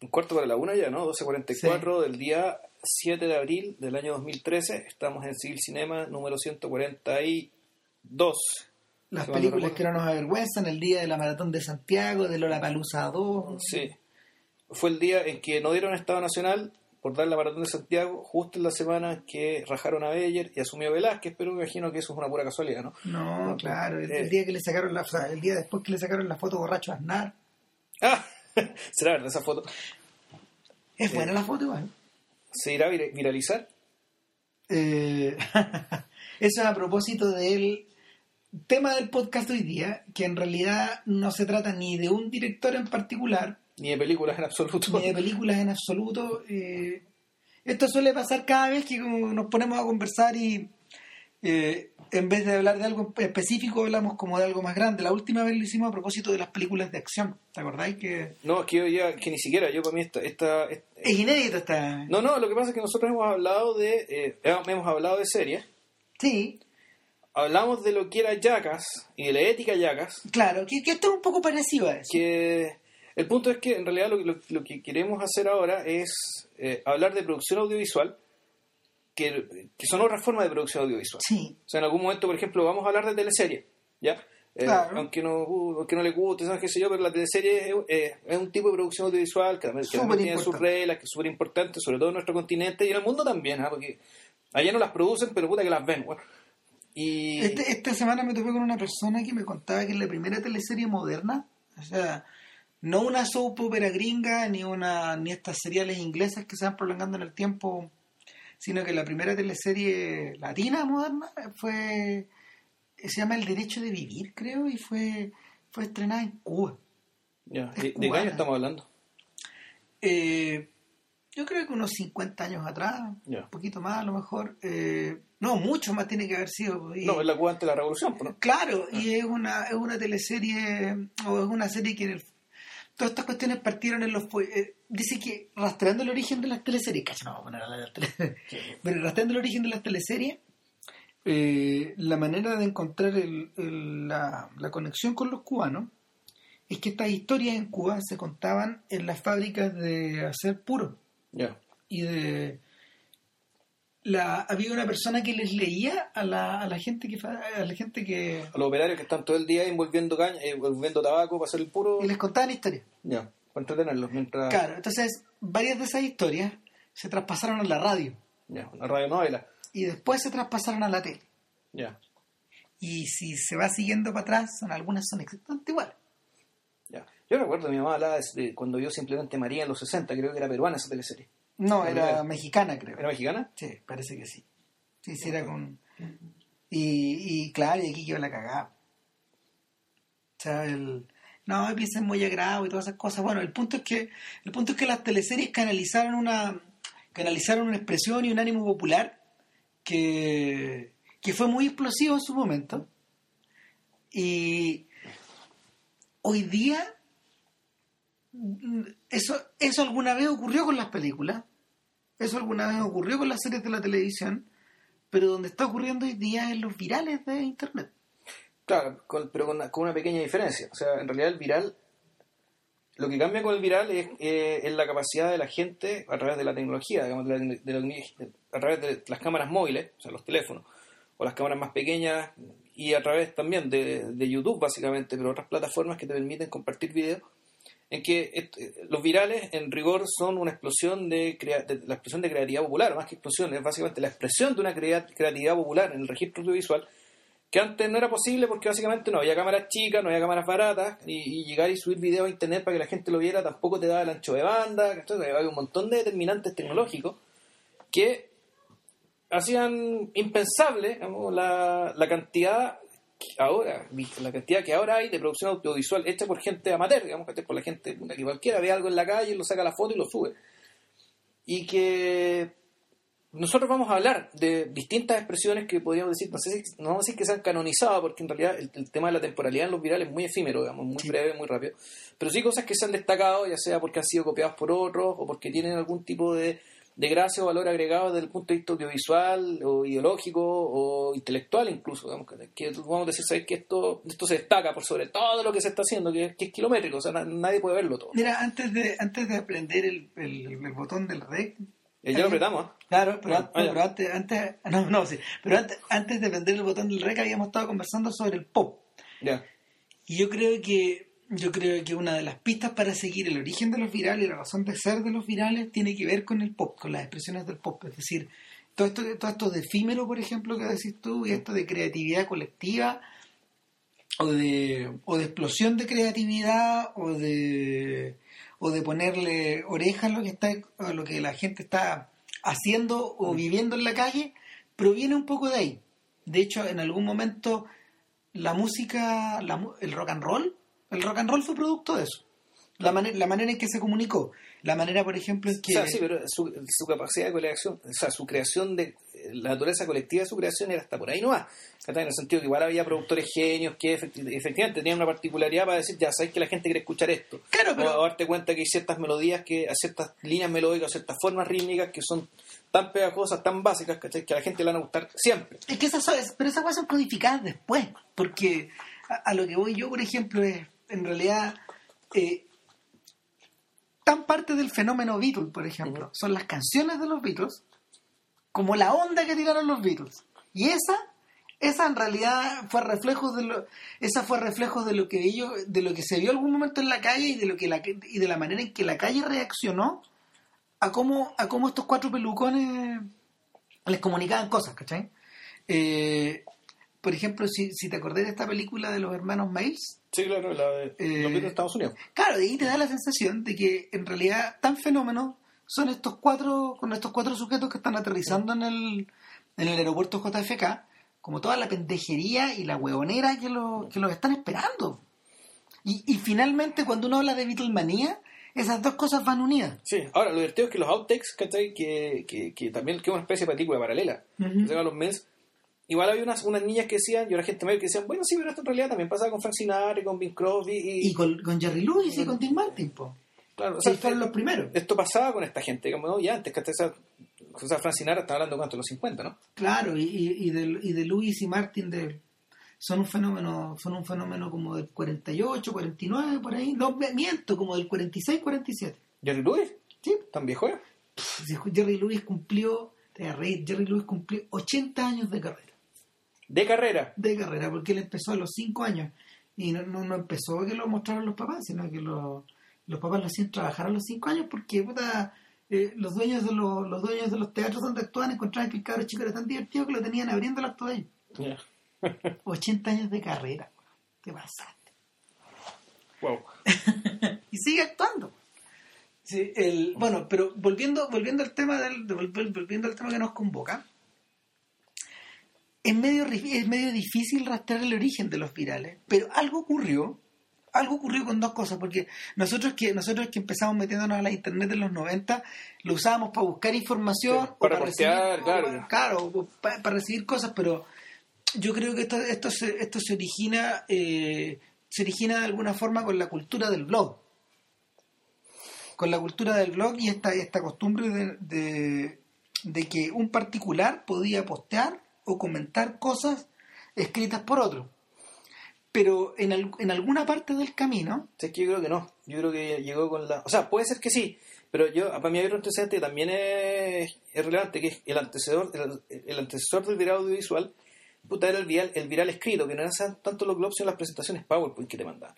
un cuarto para la una ya, ¿no? 12.44 del día 7 de abril del año 2013. Estamos en Civil Cinema número 142. Las Si películas que no nos avergüenzan, el día de la Maratón de Santiago, de Lollapalooza 2. Sí. Fue el día en que no dieron Estado Nacional por dar la maratón de Santiago, justo en la semana que rajaron a Beller y asumió Velázquez, pero me imagino que eso es una pura casualidad, ¿no? No, claro, el, Eh. el día que le sacaron la, o sea, el día después que le sacaron la foto borracho a Aznar. ¡Ah! ¿Será verdad esa foto? Es buena la foto igual. ¿Se irá a vir- viralizar? Eh, eso es a propósito del tema del podcast hoy día, que en realidad no se trata ni de un director en particular, Ni de películas en absoluto. ni de películas en absoluto. Eh, esto suele pasar cada vez que nos ponemos a conversar y eh, en vez de hablar de algo específico hablamos como de algo más grande. La última vez lo hicimos a propósito de las películas de acción. ¿Te acordáis que No, es que yo ya, que ni siquiera, yo para mí esta... esta, esta- es inédito esta... No, no, lo que pasa es que nosotros hemos hablado de... eh, hemos hablado de series, Sí, hablamos de lo que era Jackass y de la ética Jackass, claro, que, que esto es un poco parecido a eso. que el punto es que en realidad lo, lo- lo que queremos hacer ahora es eh, hablar de producción audiovisual, que, que son otras formas de producción audiovisual. Sí, O sea, en algún momento, por ejemplo, vamos a hablar de teleserie, ¿ya? Eh, Claro. aunque, no, uh, aunque no le guste, ¿sabes qué sé yo? Pero la teleserie es, eh, es un tipo de producción audiovisual que también, que también tiene sus reglas, que es súper importante, sobre todo en nuestro continente y en el mundo también, ¿ah? Porque allá no las producen, pero puta que las ven, bueno. Y... Este- esta semana me topé con una persona que me contaba que es la primera teleserie moderna, o sea, no una soap opera gringa ni una ni estas seriales inglesas que se van prolongando en el tiempo, sino que la primera teleserie latina moderna fue se llama El derecho de vivir, creo, y fue fue estrenada en Cuba. es ¿De, de qué año estamos hablando? Eh, yo creo que unos 50 años atrás, un poquito más a lo mejor, eh, no, mucho más tiene que haber sido. y- No, es la Cuba antes de la Revolución, pues, ¿no? Claro, y es una, es una teleserie, o es una serie que en el- todas estas cuestiones partieron en los... eh, dice que rastreando el origen de las teleseries, no vamos a poner a la teleseries, pero rastreando el origen de las teleseries, eh, la manera de encontrar el- el- la, la conexión con los cubanos es que estas historias en Cuba se contaban en las fábricas de hacer puro Ya. y de la había una persona que les leía a la, a la gente que a la gente que A los operarios que están todo el día envolviendo caña, eh, envolviendo tabaco para hacer el puro... y les contaba la historia. Ya, para entretenerlos mientras... Claro, entonces varias de esas historias se traspasaron a la radio Ya, una radionovela. y después se traspasaron a la tele. Ya, Y si se va siguiendo para atrás, son algunas son exactamente iguales. ya. Yo recuerdo, mi mamá hablaba de, cuando vio simplemente María en los 60, creo que era peruana esa teleserie. No, era mexicana, creo. ¿Era mexicana? Sí, parece que sí. Sí, sí, era con. Y, y claro, y aquí quedó la cagada. O sea, el. No, piensa en Moya Grau y todas esas cosas. Bueno, el punto es que el punto es que las teleseries canalizaron una canalizaron una expresión y un ánimo popular que, que fue muy explosivo en su momento. Y hoy día mm, eso, eso alguna vez ocurrió con las películas, eso alguna vez ocurrió con las series de la televisión, pero donde está ocurriendo hoy día es los virales de internet. Claro, con- pero con una, con una pequeña diferencia. O sea, en realidad el viral, lo que cambia con el viral es, eh, es la capacidad de la gente a través de la tecnología, digamos, de la- de de- a través de las cámaras móviles, o sea, los teléfonos, o las cámaras más pequeñas, y a través también de, YouTube, básicamente, pero otras plataformas que te permiten compartir videos, en que los virales, en rigor, son una explosión de, crea- de- la explosión de creatividad popular, más que explosión, es básicamente la expresión de una crea- creatividad popular en el registro audiovisual, que antes no era posible porque básicamente no había cámaras chicas, no había cámaras baratas, y, llegar y subir video a internet para que la gente lo viera tampoco te daba el ancho de banda, había un montón de determinantes tecnológicos que hacían impensable la, la cantidad que ahora, la cantidad que ahora hay de producción audiovisual hecha por gente amateur, digamos, por la gente que cualquiera ve algo en la calle, lo saca la foto y lo sube. Y que nosotros vamos a hablar de distintas expresiones que podríamos decir, no sé si, no vamos a decir que sean canonizadas, porque en realidad el, el tema de la temporalidad en los virales es muy efímero, digamos, muy Sí. breve, muy rápido. Pero sí cosas que se han destacado, ya sea porque han sido copiados por otros o porque tienen algún tipo de, de gracia o valor agregado desde el punto de vista audiovisual o ideológico o intelectual incluso. Digamos, que vamos a decir, ¿sabes? que esto, esto se destaca por sobre todo lo que se está haciendo, que, es kilométrico, o sea, nadie puede verlo todo. Mira, antes de, antes de aprender el, el, botón del rec... Eh, ya lo apretamos. ¿eh? Claro, pero, antes, antes, no, no, sí, pero antes, antes de aprender el botón del rec habíamos estado conversando sobre el pop. Ya. Y yo creo que yo creo que una de las pistas para seguir el origen de los virales y la razón de ser de los virales tiene que ver con el pop, con las expresiones del pop. Es decir, todo esto, todo esto de efímero, por ejemplo, que decís tú, y esto de creatividad colectiva, o de, o de explosión de creatividad, o de, o de ponerle oreja a lo que, está, a lo que la gente está haciendo o mm. viviendo en la calle, proviene un poco de ahí. De hecho, en algún momento la música, el rock and roll, el rock and roll fue producto de eso. La, manera, la manera en que se comunicó. La manera, por ejemplo, en que... O sea, sí, pero su, su capacidad de creación, o sea, su creación de... La naturaleza colectiva de su creación era hasta por ahí no va. En el sentido que igual había productores genios que efectivamente tenían una particularidad para decir, ya sabes que la gente quiere escuchar esto. Claro, pero... O darte cuenta que hay ciertas melodías, que hay ciertas líneas melódicas, ciertas formas rítmicas que son tan pegajosas, tan básicas, Que a la gente le van a gustar siempre. Es que esas son, pero esas cosas son codificadas después. Porque a lo que voy yo, por ejemplo, es en realidad eh, tan parte del fenómeno Beatles, por ejemplo, son las canciones de los Beatles como la onda que tiraron los Beatles. Y esa, esa en realidad fue reflejo de lo, esa fue reflejo de lo que ellos, de lo que se vio algún momento en la calle y de lo que la, y de la manera en que la calle reaccionó a cómo, a cómo estos cuatro pelucones les comunicaban cosas, ¿cachai? Eh, por ejemplo, si, si te acordás de esta película de los hermanos Miles. Sí, claro, la de los de Estados Unidos. Claro, ahí te da la sensación de que en realidad tan fenómenos son estos cuatro, con estos cuatro sujetos que están aterrizando en el, en el aeropuerto JFK, como toda la pendejería y la huevonera que, lo, que los están esperando. Y, y finalmente, cuando uno habla de Beatlemanía, esas dos cosas van unidas. Sí, ahora lo divertido es que los outtakes, ¿cachai? Que, que, que también que es una especie de película paralela. los Mills igual había unas, unas niñas que decían, y una gente mayor que decían, bueno, sí, pero esto en realidad también pasaba con Frank Sinatra, y con Bing Crosby. Y, y con, Jerry Lewis y con Tim Martin, po. Claro, o sea, fueron los primeros. Esto pasaba con esta gente, como ¿no? ya antes, que esa, o sea, Frank Sinatra estaba hablando cuánto, los 50, ¿no? Claro, y, y, de, y de Lewis y Martin de, son un fenómeno, son un fenómeno como del 48, 49, por ahí. No, miento, como del 46, 47. ¿Jerry Lewis? Sí. ¿Tan viejo era? Jerry Lewis cumplió, te Jerry Lewis cumplió 80 años de carrera. ¿De carrera? De carrera, porque él empezó a los 5 años. Y no, no, empezó que lo mostraron los papás, sino que lo, los papás lo hacían trabajar a los 5 años porque puta, eh, los dueños de los, los dueños de los teatros donde actuaban encontraban que el cabro chico era tan divertido que lo tenían abriendo el acto de ellos. 80 años de carrera, te pasaste. Wow. y sigue actuando. Sí, el, bueno, pero volviendo, volviendo al tema del, volviendo al tema que nos convoca, es medio, es medio difícil rastrear el origen de los virales, pero algo ocurrió, algo ocurrió con dos cosas, porque nosotros que nosotros que empezamos metiéndonos a la internet en los 90, lo usábamos para buscar información, para, recibir, claro, para, recibir cosas, pero yo creo que esto, esto, se, esto se origina eh, se origina de alguna forma con la cultura del blog. Con la cultura del blog y esta, esta costumbre de, de que un particular podía postear o comentar cosas escritas por otro. Pero en, en alguna parte del camino... Es que yo creo que no. Yo creo que llegó con la... O sea, puede ser que sí, pero yo para mí hay otro antecedente que también es, relevante, que es el antecesor, el, antecesor del viral audiovisual, puta, era el viral, el viral escrito, que no eran tanto los globs, sino las presentaciones PowerPoint que te mandaban.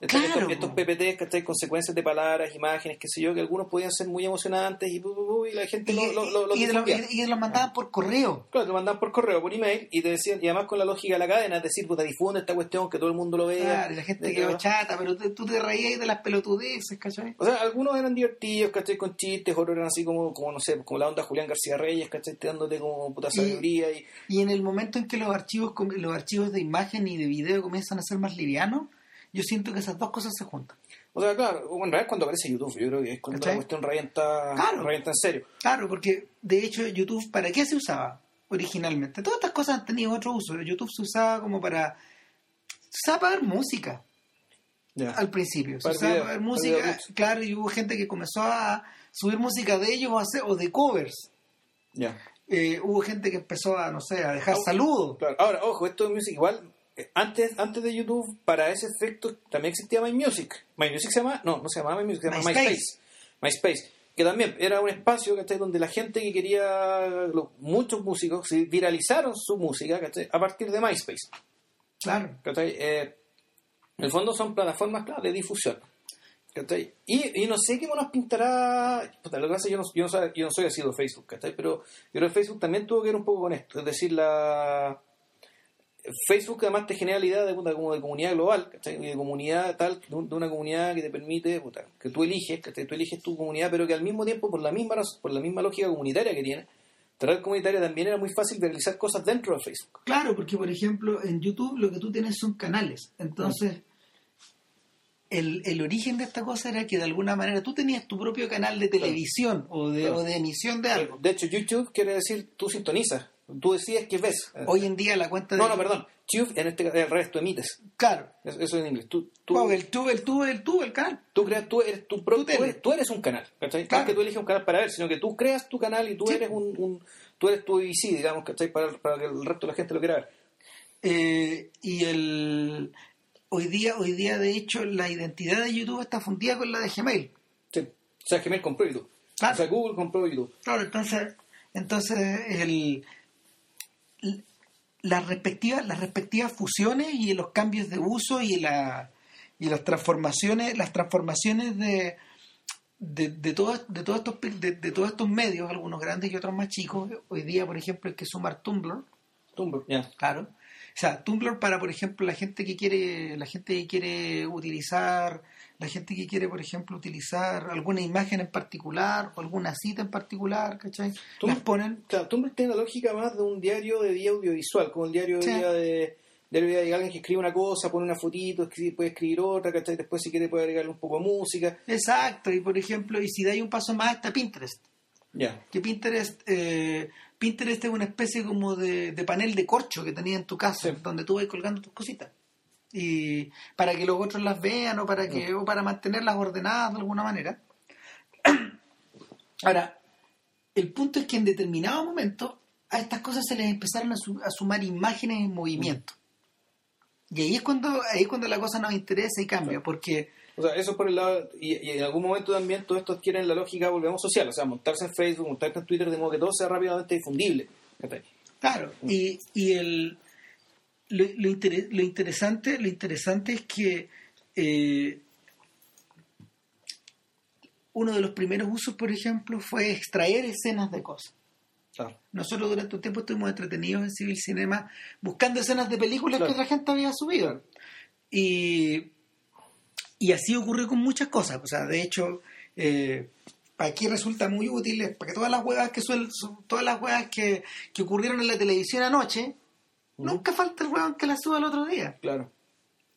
Estos, claro. estos, PPTs, ¿cachai? Consecuencias de palabras, imágenes, qué sé yo, que algunos podían ser muy emocionantes y, y la gente y, lo, lo, y, y, lo mandaban por correo. Claro, lo mandaban por correo, por email, y te decían, y además con la lógica de la cadena, es decir, puta, difunde esta cuestión, que todo el mundo lo vea. Claro, y la gente quedó chata, pero tú te reías de las pelotudeces, ¿cachai? O sea, algunos eran divertidos, ¿cachai? Con chistes, otros eran así como, como no sé, como la onda Julián García Reyes, ¿cachai? dándote como puta sabiduría. Y, y en el momento en que los archivos, los archivos de imagen y de video comienzan a ser más livianos, yo siento que esas dos cosas se juntan. O sea, claro, en realidad cuando aparece YouTube, yo creo que es cuando la cuestión revienta, revienta en serio. Claro, porque de hecho YouTube, ¿para qué se usaba originalmente? Todas estas cosas han tenido otro uso. YouTube se usaba como para... Se usaba para ver música. Ya. al principio. Se usaba para ver música, claro, y hubo gente que comenzó a subir música de ellos o, hacer- o de covers. Ya. Eh, hubo gente que empezó a, no sé, a dejar saludos. Claro. Ahora, ojo, esto de Music igual, antes, antes de YouTube, para ese efecto también existía My Music. My Music se llama, no, no se llamaba My Music, se llama MySpace. MySpace. MySpace. Que también era un espacio ¿cachai? donde la gente que quería, muchos músicos, viralizaron su música ¿cachai? a partir de MySpace. Claro. ¿cachai? Eh, en el fondo son plataformas claro, de difusión. ¿cachai? Y, y no sé qué nos pintará. puta, lo que pasa es que yo no, yo, no soy, yo no soy asiduo de Facebook, ¿cachai? pero yo creo que Facebook también tuvo que ver un poco con esto. Es decir, la Facebook además te genera la idea de, puta, como de comunidad global, ¿cachai? De comunidad tal, de, un- de una comunidad que te permite, puta, que tú eliges, ¿cachai? Tú eliges tu comunidad, pero que al mismo tiempo, por la misma, por la misma lógica comunitaria que tiene, la red comunitaria también era muy fácil de realizar cosas dentro de Facebook. Claro, porque por ejemplo en YouTube lo que tú tienes son canales. Entonces, el, el origen de esta cosa era que de alguna manera tú tenías tu propio canal de televisión o, de, Claro. o de emisión de algo. De hecho, YouTube quiere decir tú sintonizas, tú decides qué ves. Hoy en día la cuenta de... no, no, perdón. Tube, en este caso, al revés, tú emites. Claro. Eso eso es en inglés. Tú, el tubo, el tubo, el tubo, el canal. tú creas, tú eres tu propio, Tú eres, tú eres un canal. ¿cachai? No es que tú eliges un canal para ver, sino que tú creas tu canal y tú Sí. eres un, un- tú eres tu BBC, digamos, ¿cachai? Para, para que el resto de la gente lo quiera ver. Eh, y el hoy día, hoy día de hecho la identidad de YouTube está fundida con la de Gmail. Sí. O sea, Gmail compró YouTube. Claro. O sea, Google compró YouTube. Claro, entonces, entonces el, las respectivas, las respectivas fusiones y los cambios de uso y la y las transformaciones, las transformaciones de de, de, todos, de, todos estos, de, de todos estos medios, algunos grandes y otros más chicos, hoy día, por ejemplo, hay que sumar Tumblr, Tumblr, ya. Claro. O sea, Tumblr para, por ejemplo, la gente que quiere, la gente que quiere utilizar, la gente que quiere, por ejemplo, utilizar alguna imagen en particular o alguna cita en particular, ¿cachai? Las ponen, Claro, Tumblr tiene la lógica más de un diario de día audiovisual, como el diario de día de, alguien que escribe una cosa, pone una fotito, puede escribir otra, ¿cachai? Después si quiere puede agregarle un poco de música. exacto, y por ejemplo, y si dais un paso más está Pinterest, Ya. que Pinterest, eh, Pinterest es una especie como de, de panel de corcho que tenías en tu casa, Sí. donde tú vas colgando tus cositas. Y para que los otros las vean o para que o para mantenerlas ordenadas de alguna manera. Ahora, el punto es que en determinado momento a estas cosas se les empezaron a, su- a sumar imágenes en movimiento. Y ahí es cuando ahí es cuando la cosa nos interesa y cambia, porque O sea, eso por el lado, y, y en algún momento también todo esto adquiere la lógica, volvemos social, o sea, montarse en Facebook, montarse en Twitter, de modo que todo sea rápidamente difundible. Claro, y, y el, lo, lo, inter- lo interesante, lo interesante es que eh, uno de los primeros usos, por ejemplo, fue extraer escenas de cosas. Claro. Nosotros durante un tiempo estuvimos entretenidos en Civil Cinema buscando escenas de películas Claro. que otra gente había subido. Y, y así ocurrió con muchas cosas. O sea, de hecho, eh, aquí resulta muy útil, porque todas las huevas que suel- su- todas las huevas que, que ocurrieron en la televisión anoche, nunca falta el huevón que las suba el otro día. Claro.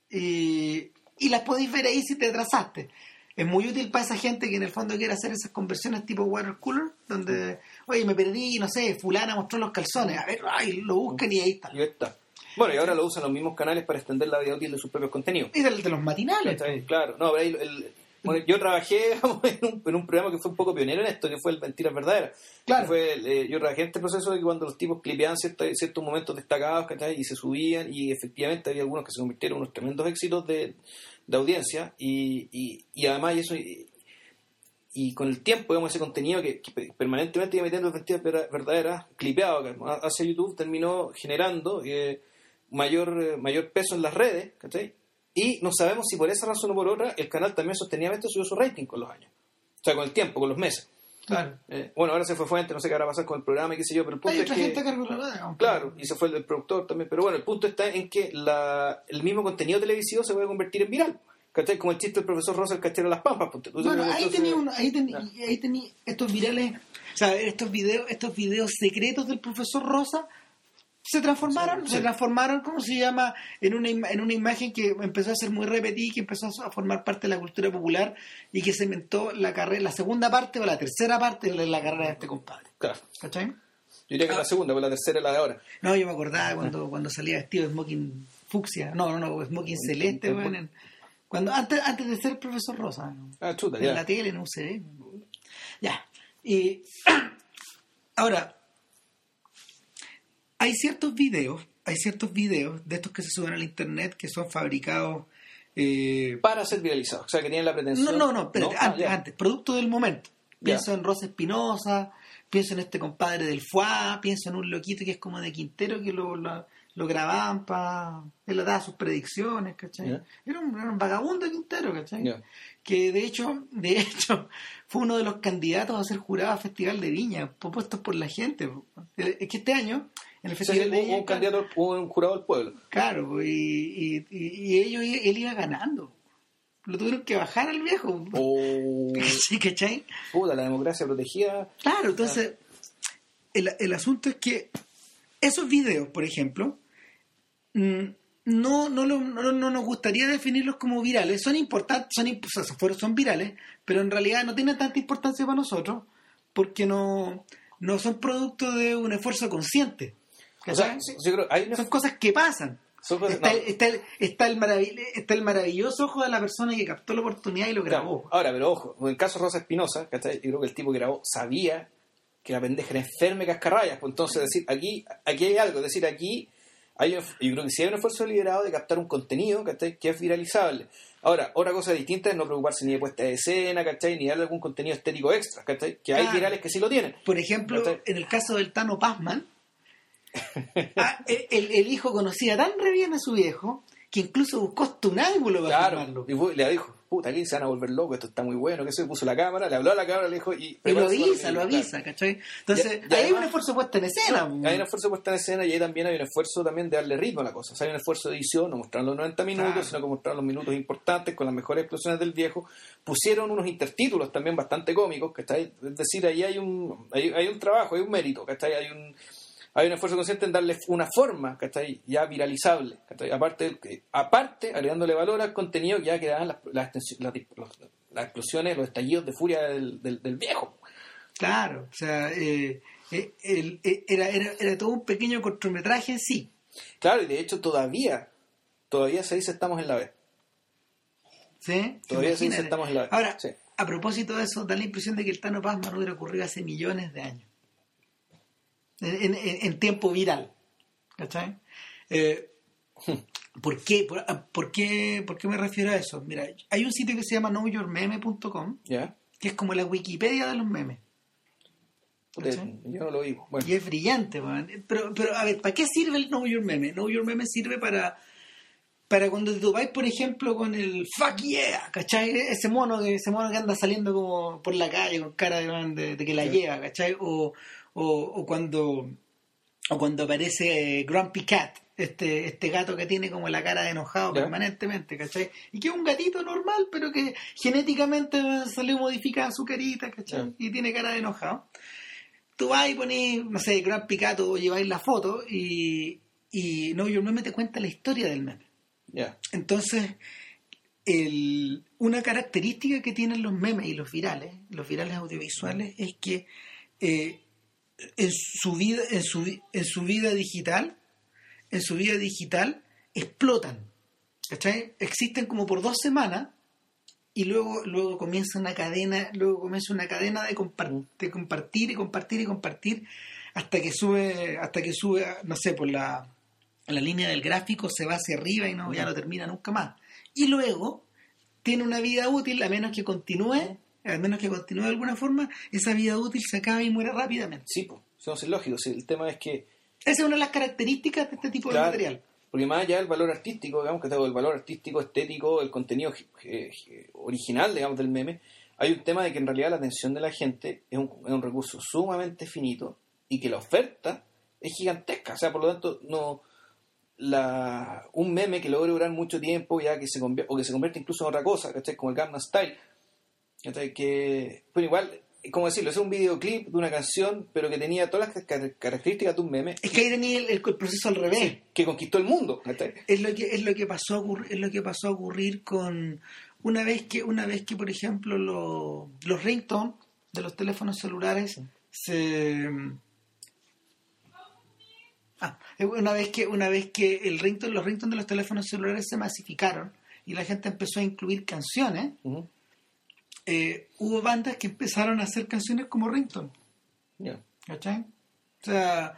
Y, y las podéis ver ahí si te atrasaste. Es muy útil para esa gente que en el fondo quiere hacer esas conversiones tipo water cooler, donde, oye, me perdí, no sé, fulana mostró los calzones, a ver, ay, lo buscan y ahí está. Y ahí está. Bueno, y ahora lo usan los mismos canales para extender la vida útil de sus propios contenidos. Es el de los matinales. Claro, no, pero ahí el- bueno, yo trabajé digamos, en, un, en un programa que fue un poco pionero en esto, que fue el Mentiras Verdaderas. Claro. Fue, eh, yo trabajé en este proceso de que cuando los tipos clipeaban ciertos, ciertos momentos destacados ¿cachai? y se subían, y efectivamente había algunos que se convirtieron en unos tremendos éxitos de, de audiencia, y, y, y además y eso. Y, y con el tiempo, digamos, ese contenido que, que permanentemente iba metiendo en mentiras ver- verdaderas, clipeado hacia YouTube, terminó generando eh, mayor, eh, mayor peso en las redes, ¿cachai? Y no sabemos si por esa razón o por otra, el canal también sostenidamente subió su rating con los años. O sea, con el tiempo, con los meses. Claro. Eh, bueno, ahora se fue fuente, no sé qué hará pasar con el programa y qué sé yo, pero el punto Hay es otra que... gente a la digamos. Claro, y se fue el del productor también, pero bueno, el punto está en que la, el mismo contenido televisivo se puede convertir en viral. ¿Cachai? Como el chiste del profesor Rosa, el cachero de las pampas. ponte. Bueno, ahí tenía, uno, ahí tenía, ahí tenía estos virales, o sea, estos videos, estos videos secretos del profesor Rosa se transformaron, Sí. se transformaron, ¿cómo se llama? En una, en una imagen que empezó a ser muy repetida, que empezó a formar parte de la cultura popular y que se inventó la carrera, la segunda parte o la tercera parte de la carrera de este compadre. Claro. ¿Cachai? Yo diría que la segunda, pero la tercera es la de ahora. No, yo me acordaba cuando, cuando salía vestido de smoking fucsia, no, no, no, smoking celeste, en- Cuando, antes, antes de ser profesor Rosa. ¿no? Ah, chuta, en ya. la tele, en UCB. Ya. Y ahora, hay ciertos videos, hay ciertos videos de estos que se suben al internet que son fabricados. eh, Para ser viralizado. O sea, que tienen la pretensión. no, no, no, espérate, Ah, antes, antes, producto del momento. Ya. Pienso en Rosa Espinosa, pienso en este compadre del FUA, pienso en un loquito que es como de Quintero que lo, lo, lo grababan para. Él le daba sus predicciones, ¿cachai? Era, un, era un vagabundo de Quintero, ¿cachai? Que de hecho, de hecho, fue uno de los candidatos a ser jurado a Festival de Viña, propuestos por la gente. po. Es que este año, en el Festival de un candidato, un jurado del pueblo. Claro, pues, y, y, y- ellos, él iba ganando. Lo tuvieron que bajar al viejo. O. ¿Sí, cachai? Puta, la democracia protegida. Claro, entonces, el, el asunto es que esos videos, por ejemplo, mm, no, no, lo- no, no nos gustaría definirlos como virales. Son importantes, son, o sea, son virales, pero en realidad no tienen tanta importancia para nosotros porque no, no son producto de un esfuerzo consciente. O sea, ¿cachai? sí, yo creo, hay una. son cosas que pasan. cosas- Está, no. está el, está, el marav- está el maravilloso ojo de la persona que captó la oportunidad y lo grabó. Claro. Ahora, pero ojo, en el caso de Rosa Espinosa, yo creo que el tipo que grabó sabía que la pendeja era enferma y cascarrayas. Pues entonces, decir, aquí, aquí hay algo, es decir, aquí hay un, yo creo que sí hay un esfuerzo deliberado de captar un contenido ¿cachai? que es viralizable. Ahora, otra cosa distinta es no preocuparse ni de puesta de escena, ¿cachai? Ni darle algún contenido estético extra, ¿cachai? Que hay Claro. virales que sí lo tienen. Por ejemplo, ¿Cachai? en el caso del Tano Pazman, ah, el, el hijo conocía tan re bien a su viejo que incluso buscó hasta un ángulo para Claro. filmarlo. Y fue- le dijo, puta, aquí se van a volver locos, esto está muy bueno, que se puso la cámara, le habló a la cámara, le dijo, y... Y lo avisa, lo claro. avisa, ¿cachai? Entonces, ahí hay un esfuerzo puesto en escena. No, hay un esfuerzo puesta en escena y ahí también hay un esfuerzo también de darle ritmo a la cosa. O sea, hay un esfuerzo de edición, no mostrar los 90 minutos, Claro. sino que mostrar los minutos importantes con las mejores explosiones del viejo. Pusieron unos intertítulos también bastante cómicos, ¿cachai? Es decir, ahí hay un, hay, hay un trabajo, hay un mérito, ¿cachai? Hay un, hay un esfuerzo consciente en darle una forma, ¿cachai? Ya viralizable, ¿cachai? Aparte, que- aparte agregándole valor al contenido ya que dan las, las, las, las explosiones, los estallidos de furia del, del, del viejo. Claro, o sea, eh, eh, el- eh, era, era, era todo un pequeño cortometraje en sí. Claro, y de hecho todavía, todavía se dice estamos en la vez. ¿sí? Todavía se dice estamos en la... Ahora, sí. a propósito de eso, da la impresión de que el Tano Pazman hubiera ocurrido hace millones de años. En, en- en tiempo viral. ¿Cachai? Eh, ¿por, qué? Por, ah, por qué? ¿Por qué me refiero a eso? Mira, hay un sitio que se llama knowyourmeme.com ¿Ya? que es como la Wikipedia de los memes. Yo no lo digo. Bueno, Y es brillante, man. Pero, pero, a ver, ¿para qué sirve el Know Your Meme? Know Your Meme sirve para, para cuando te topáis, por ejemplo, con el fuck yeah, ¿cachai? Ese mono, que, ese mono que anda saliendo como por la calle con cara de, de- de que la Sí. lleva, ¿cachai? O, o, o cuando o cuando aparece eh, Grumpy Cat, este, este gato que tiene como la cara de enojado permanentemente, ¿cachai? Y que es un gatito normal, pero que genéticamente salió modificada su carita, ¿cachai? Y tiene cara de enojado tú vas y pones, no sé, Gran Picato o lleváis la foto y, y no, yo el meme te cuenta la historia del meme. ya. Entonces, el- una característica que tienen los memes y los virales, los virales audiovisuales, es que eh, en su vida, en su, en su vida digital, en su vida digital, explotan. Existen como por dos semanas y luego, luego comienza una cadena, luego comienza una cadena de, de compartir y compartir y compartir hasta que sube, hasta que sube, no sé, por la, la línea del gráfico se va hacia arriba y no, ya no termina nunca más. Y luego tiene una vida útil, a menos que continúe, a menos que continúe de alguna forma, esa vida útil se acaba y muere rápidamente. Sí, pues. Eso es lógico. sí, el tema es que, Esa es una de las características de este tipo Claro. de material. porque más allá del valor artístico, digamos que tengo el valor artístico, estético, el contenido eh, original, digamos, del meme, hay un tema de que en realidad la atención de la gente es un, es un recurso sumamente finito y que la oferta es gigantesca. O sea, por lo tanto, no la, un meme que logre durar mucho tiempo ya que se o que se convierte incluso en otra cosa, ¿cachai? Como el Gangnam Style. Que, bueno, igual, como decirlo, es un videoclip de una canción, pero que tenía todas las car- características de un meme Es que ahí tenía el, el proceso al revés. que conquistó el mundo. es lo que es lo que pasó a ocurrir, es lo que pasó a ocurrir con una vez que una vez que por ejemplo lo- los ringtones de los teléfonos celulares se ah, una vez que una vez que el ringtone, los ringtones de los teléfonos celulares se masificaron y la gente empezó a incluir canciones. Eh, hubo bandas que empezaron a hacer canciones como Rington. Ya. ¿Cachai? O sea,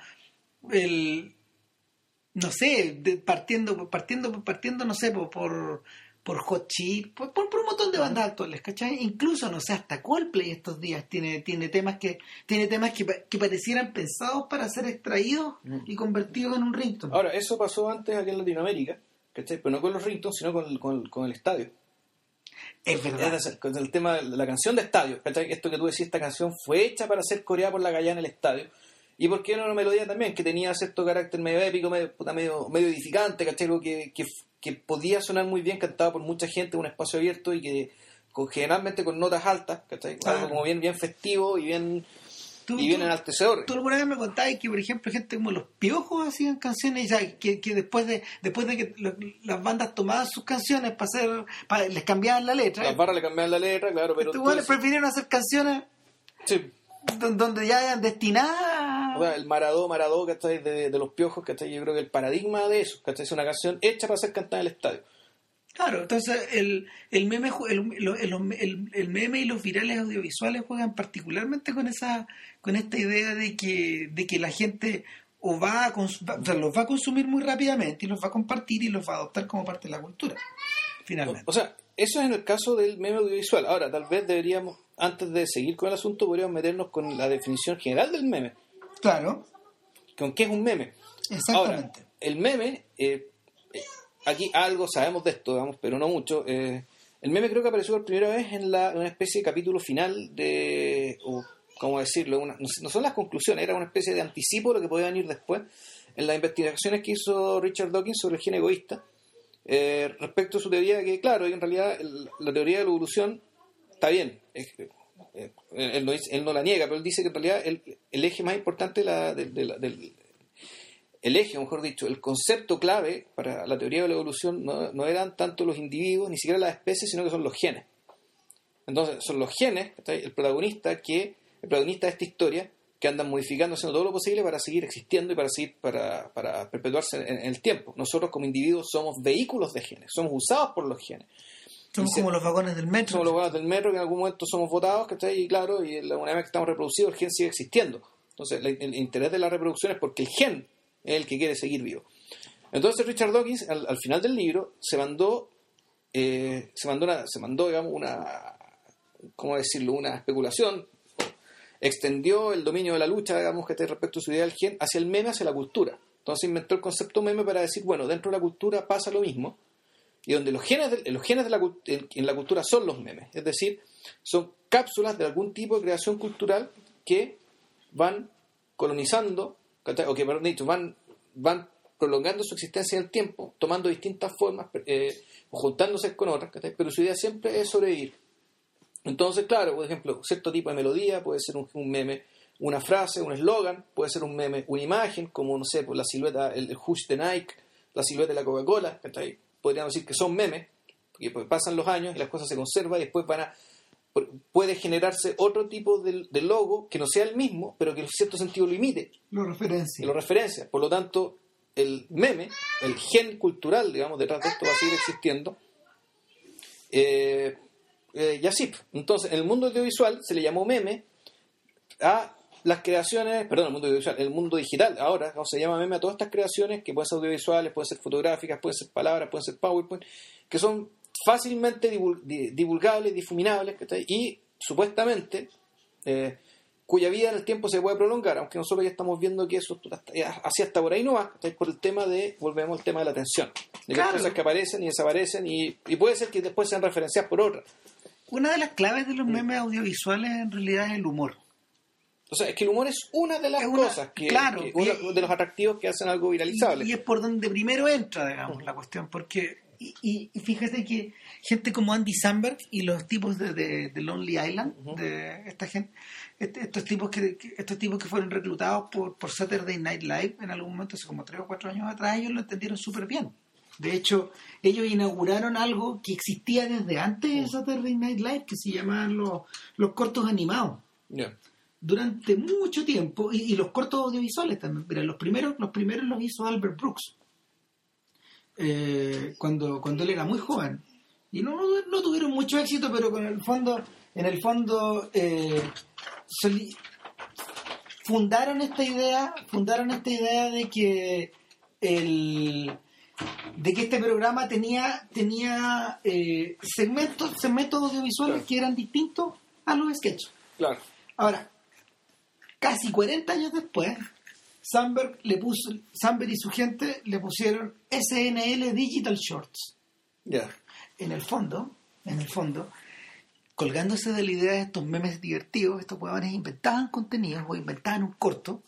el. No sé, de- partiendo, partiendo, partiendo, no sé, por, por, por Hot Chip, por, por, por un montón de bandas actuales, ¿cachai? Incluso, no sé, hasta Coldplay estos días tiene, tiene temas que, tiene temas que, que parecieran pensados para ser extraídos Mm. y convertidos en un ringtone. Ahora, eso pasó antes aquí en Latinoamérica, ¿cachai? Pero no con los ringtones, sino con, con, con el estadio. Es Es verdad. decir, con el tema de la canción de estadio, ¿cachai? Esto que tú decís, esta canción fue hecha para ser coreada por la gallana en el estadio. Y por qué no una melodía también, que tenía cierto carácter medio épico, medio, medio, medio edificante, ¿cachai? Algo que, que, que podía sonar muy bien cantado por mucha gente en un espacio abierto y que con, generalmente con notas altas, ¿cachai? Algo como bien, bien festivo y bien, Tú- y bien tú- enaltecedor. Tú alguna vez me contabas que, por ejemplo, gente como los piojos hacían canciones, ya, que, que después de después de que lo- las bandas tomaban sus canciones para hacer, para, les cambiaban la letra. Las barras le cambiaban la letra, claro, pero... Estos prefirieron hacer canciones sí, don- donde ya eran destinadas. O sea, el Maradó, Maradó, ¿cachai? De, de los piojos, ¿cachai? Yo creo que el paradigma de eso, ¿cachai? Es una canción hecha para ser cantada en el estadio. Claro, entonces el, el, meme, el, el- meme y los virales audiovisuales juegan particularmente con esa con esta idea de que, de que la gente o va a o sea, los va a consumir muy rápidamente y los va a compartir y los va a adoptar como parte de la cultura, finalmente. O sea, eso es en el caso del meme audiovisual. Ahora, tal vez deberíamos, antes de seguir con el asunto, podríamos meternos con la definición general del meme. claro, ¿Con qué es un meme? exactamente. Ahora, el meme, eh, aquí algo sabemos de esto, digamos, pero no mucho. eh, el meme creo que apareció por primera vez en, la, una especie de capítulo final de, o cómo decirlo, no, son las conclusiones, era una especie de anticipo de lo que podía venir después en las investigaciones que hizo Richard Dawkins sobre el gen egoísta, eh, respecto a su teoría que, claro, en realidad la teoría de la evolución está bien, eh, él, no, la niega, pero él dice que en realidad el, eje más importante del, el eje, mejor dicho, el concepto clave para la teoría de la evolución no, no eran tanto los individuos, ni siquiera las especies, sino que son los genes. Entonces, son los genes, el protagonista que, el protagonista de esta historia, que andan modificando, haciendo todo lo posible para seguir existiendo y para seguir, para, para perpetuarse en, en el tiempo. Nosotros como individuos somos vehículos de genes, somos usados por los genes. Somos se- como los vagones del metro. Somos los buenos del metro que en algún momento somos votados, ¿cachai? Y claro, y la- una vez que estamos reproducidos, el gen sigue existiendo. Entonces, la- el interés de la reproducción es porque el gen el que quiere seguir vivo. Entonces, Richard Dawkins, al, al final del libro, se mandó, eh, se mandó, una, ¿cómo decirlo? Una especulación. Extendió el dominio de la lucha, digamos, que está respecto a su idea del gen, hacia el meme, hacia la cultura. Entonces inventó el concepto meme para decir, bueno, dentro de la cultura pasa lo mismo, y donde los genes, de, los genes la, en, la cultura son los memes, es decir, son cápsulas de algún tipo de creación cultural que van colonizando. O que, dicho, van, van prolongando su existencia en el tiempo, tomando distintas formas, eh, juntándose con otras, pero su idea siempre es sobrevivir. Entonces, claro, por ejemplo, cierto tipo de melodía puede ser un, un meme, una frase, un eslogan, puede ser un meme, una imagen, como, no sé, pues la silueta, el, el Hush de Nike, la silueta de la Coca-Cola. Podríamos decir que son memes, porque pues pasan los años y las cosas se conservan y después van a puede generarse otro tipo de, de logo que no sea el mismo, pero que en cierto sentido lo imite Lo referencia. lo referencia. Por lo tanto, el meme, el gen cultural, digamos, detrás de esto va a seguir existiendo. Eh, eh, y así. Entonces, en el mundo audiovisual se le llamó meme a las creaciones, perdón, el mundo audiovisual, el mundo digital, ahora ¿no? se llama meme a todas estas creaciones que pueden ser audiovisuales, pueden ser fotográficas, pueden ser palabras, pueden ser PowerPoint, que son fácilmente divul- di- divulgables, difuminables, y supuestamente eh, cuya vida en el tiempo se puede prolongar, aunque nosotros ya estamos viendo que eso así hasta por ahí no va, por el tema de, volvemos al tema de la atención, de Claro. cosas que aparecen y desaparecen y, y puede ser que después sean referenciadas por otras. Una de las claves de los memes audiovisuales en realidad es el humor. O sea, es que el humor es una de las una- cosas, que, claro, que- uno y- de los atractivos que hacen algo viralizable. Y, y es por donde primero entra, digamos, la cuestión, porque y, y- y fíjate que gente como Andy Samberg y los tipos de, de- de Lonely Island, de esta gente, este- estos tipos que, que- estos tipos que fueron reclutados por, por Saturday Night Live en algún momento, hace como tres o cuatro años atrás, ellos lo entendieron súper bien. De hecho, ellos inauguraron algo que existía desde antes de Saturday Night Live, que se llamaban los, los cortos animados durante mucho tiempo y, y los cortos audiovisuales también. Mira, los primeros, los primeros los hizo Albert Brooks. Eh, cuando, cuando él era muy joven. y no, no tuvieron mucho éxito, pero con el fondo, en el fondo, eh, fundaron esta idea, fundaron esta idea de que el de que este programa tenía tenía eh, segmentos segmentos audiovisuales Claro. que eran distintos a los sketches. Claro. Ahora, casi 40 años después, Sandberg le puso Sandberg y su gente le pusieron SNL Digital Shorts. Ya. En el fondo, en el fondo, colgándose de la idea de estos memes divertidos, estos huevones inventaban contenidos o inventaban un corto.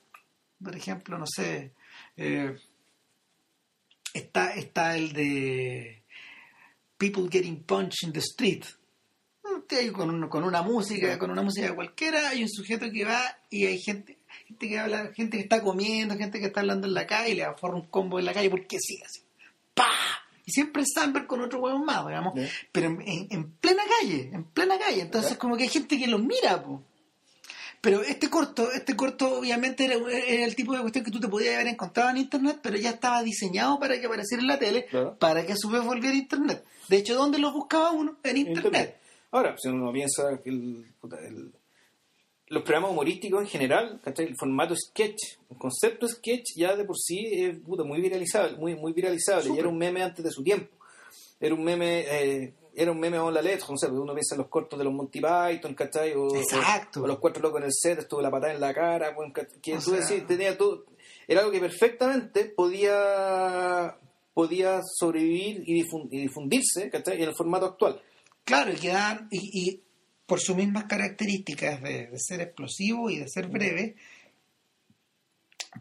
Por ejemplo, no sé, eh, está, está el de People Getting Punched in the Street. Con, un- con una música, con una música cualquiera, hay un sujeto que va y hay gente, gente que habla, gente que está comiendo, gente que está hablando en la calle y le aforra un combo en la calle porque sí, así. ¡Pah! Y siempre Sandberg con otro huevón más, digamos. Pero en, en- en plena calle, en plena calle. Entonces como que hay gente que los mira, po. Pero este corto, este corto obviamente era, era el tipo de cuestión que tú te podías haber encontrado en internet, pero ya estaba diseñado para que apareciera en la tele, para que a su vez volviera a internet. De hecho, ¿dónde lo buscaba uno? En internet. Ahora, si uno piensa que el, el- los programas humorísticos en general, ¿cachai? el formato sketch, el concepto sketch ya de por sí es puta, muy viralizable, muy, muy viralizable, y era un meme antes de su tiempo. Era un meme, eh, era un meme on la letra, no sé, uno piensa en los cortos de los Monty Python, ¿cachai? O, Exacto. o- o los cuatro locos en el set, estuvo la patada en la cara, que tú sea- decís, tenía todo, era algo que perfectamente podía podía sobrevivir y, difun- y difundirse ¿cachai? en el formato actual. Claro, y quedaban, y, y por sus mismas características de, de ser explosivo y de ser breve,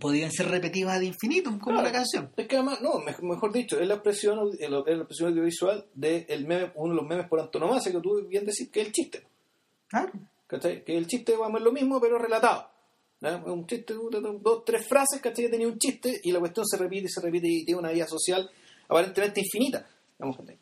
podían ser repetidas de infinito, como Claro. la canción. Es que además, no, me- mejor dicho, es la expresión, es la es la expresión audiovisual del meme, uno de los memes por antonomasia que tú bien decís que es el chiste. Claro. ¿Cachai? Que el chiste vamos, es lo mismo, pero relatado. ¿no? Un chiste, dos, tres frases, ¿cachai? Que tenía un chiste y la cuestión se repite y se repite y tiene una vida social aparentemente infinita. digamos, ¿cachai?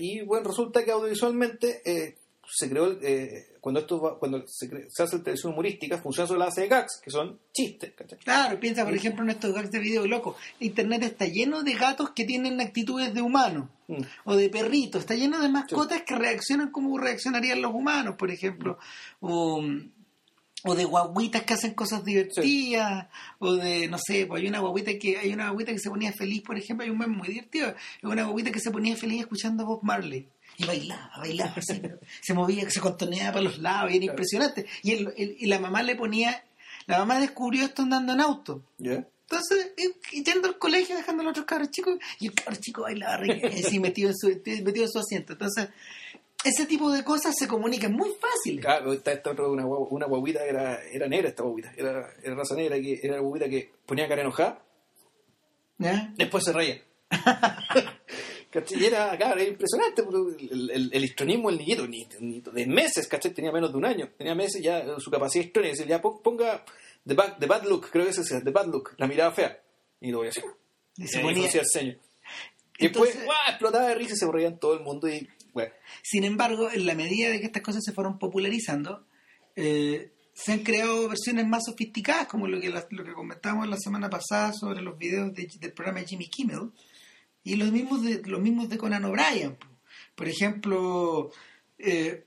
Y bueno, resulta que audiovisualmente eh, se creó, eh, cuando esto va- cuando se, cre- se hace televisión humorística, funciona sobre la base de gags, que son chistes, ¿cachai? Claro, piensa por ejemplo en estos gags de video loco. Internet está lleno de gatos que tienen actitudes de humanos Mm. o de perritos, está lleno de mascotas que reaccionan como reaccionarían los humanos, por ejemplo, o, o de guaguitas que hacen cosas divertidas, o de, no sé, pues hay una guaguita que hay una guaguita que se ponía feliz, por ejemplo, hay un meme muy divertido, es una guaguita que se ponía feliz escuchando a Bob Marley. Y bailaba, bailaba, así, se movía, se contoneaba para los lados, y era impresionante. Y, el- el- y la mamá le ponía, la mamá descubrió esto andando en auto. ¿Ya? Entonces, y yendo al colegio, dejando a los otros cabros chicos, y el cabro chico bailaba así metido en, su, metido en su asiento. Entonces, ese tipo de cosas se comunican muy fácil. Claro, esta, esta otra, una, una guaguita era, era negra, esta guaguita, era, era raza negra, que era la guaguita que ponía cara enojada, ¿Ya? después se reía. ¿Cachai? Era, claro, era impresionante, el, el, el histrionismo del niñito, ni, ni- de meses, ¿cachai? Tenía menos de un año, tenía meses ya, eh, su capacidad histórica, decir, ya pon- ponga the bad, the bad look, creo que ese es the bad look, la mirada fea, y lo voy a hacer. Y se ponía-. Y después, Entonces- ¡guau! explotaba de risa y se reía en todo el mundo y, Sin embargo, en la medida de que estas cosas se fueron popularizando, eh, se han creado versiones más sofisticadas, como lo que, la- lo la semana pasada sobre los videos de- del programa Jimmy Kimmel, y los mismos de, los mismos de Conan O'Brien. po. Por ejemplo, eh,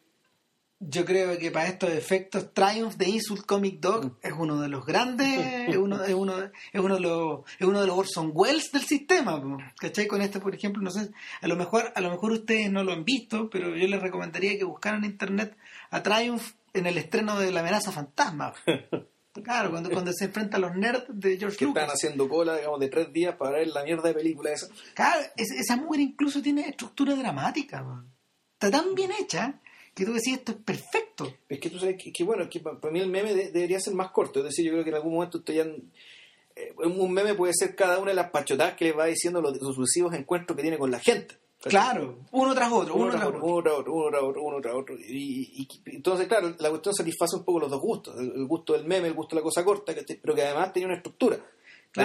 yo creo que para estos efectos Triumph de Insult Comic Dog es uno de los grandes, es uno, es uno, es uno de los, es uno de los Orson Welles del sistema. ¿cachai? Con este, por ejemplo, no sé, a lo mejor, a lo mejor ustedes no lo han visto, pero yo les recomendaría que buscaran en internet a Triumph en el estreno de La amenaza fantasma. Claro, cuando, cuando se enfrenta a los nerds de George que Lucas. están haciendo cola, digamos, de tres días para ver la mierda de película esa. Claro, es- esa mujer incluso tiene estructura dramática. man. Está tan bien hecha que tú decís esto es perfecto. Es que tú sabes que, que bueno, es que para, mí el meme de- debería ser más corto. Es decir, yo creo que en algún momento esto ya. eh, un meme puede ser cada una de las pachotadas que le va diciendo los, los sucesivos encuentros que tiene con la gente. Claro, uno tras otro, Uno, uno, tras otro, otro. uno tras otro, uno tras otro, uno tras otro. Y, y- entonces, claro, la cuestión satisface un poco los dos gustos. El, gusto del meme, el gusto de la cosa corta, pero que además tenía una estructura.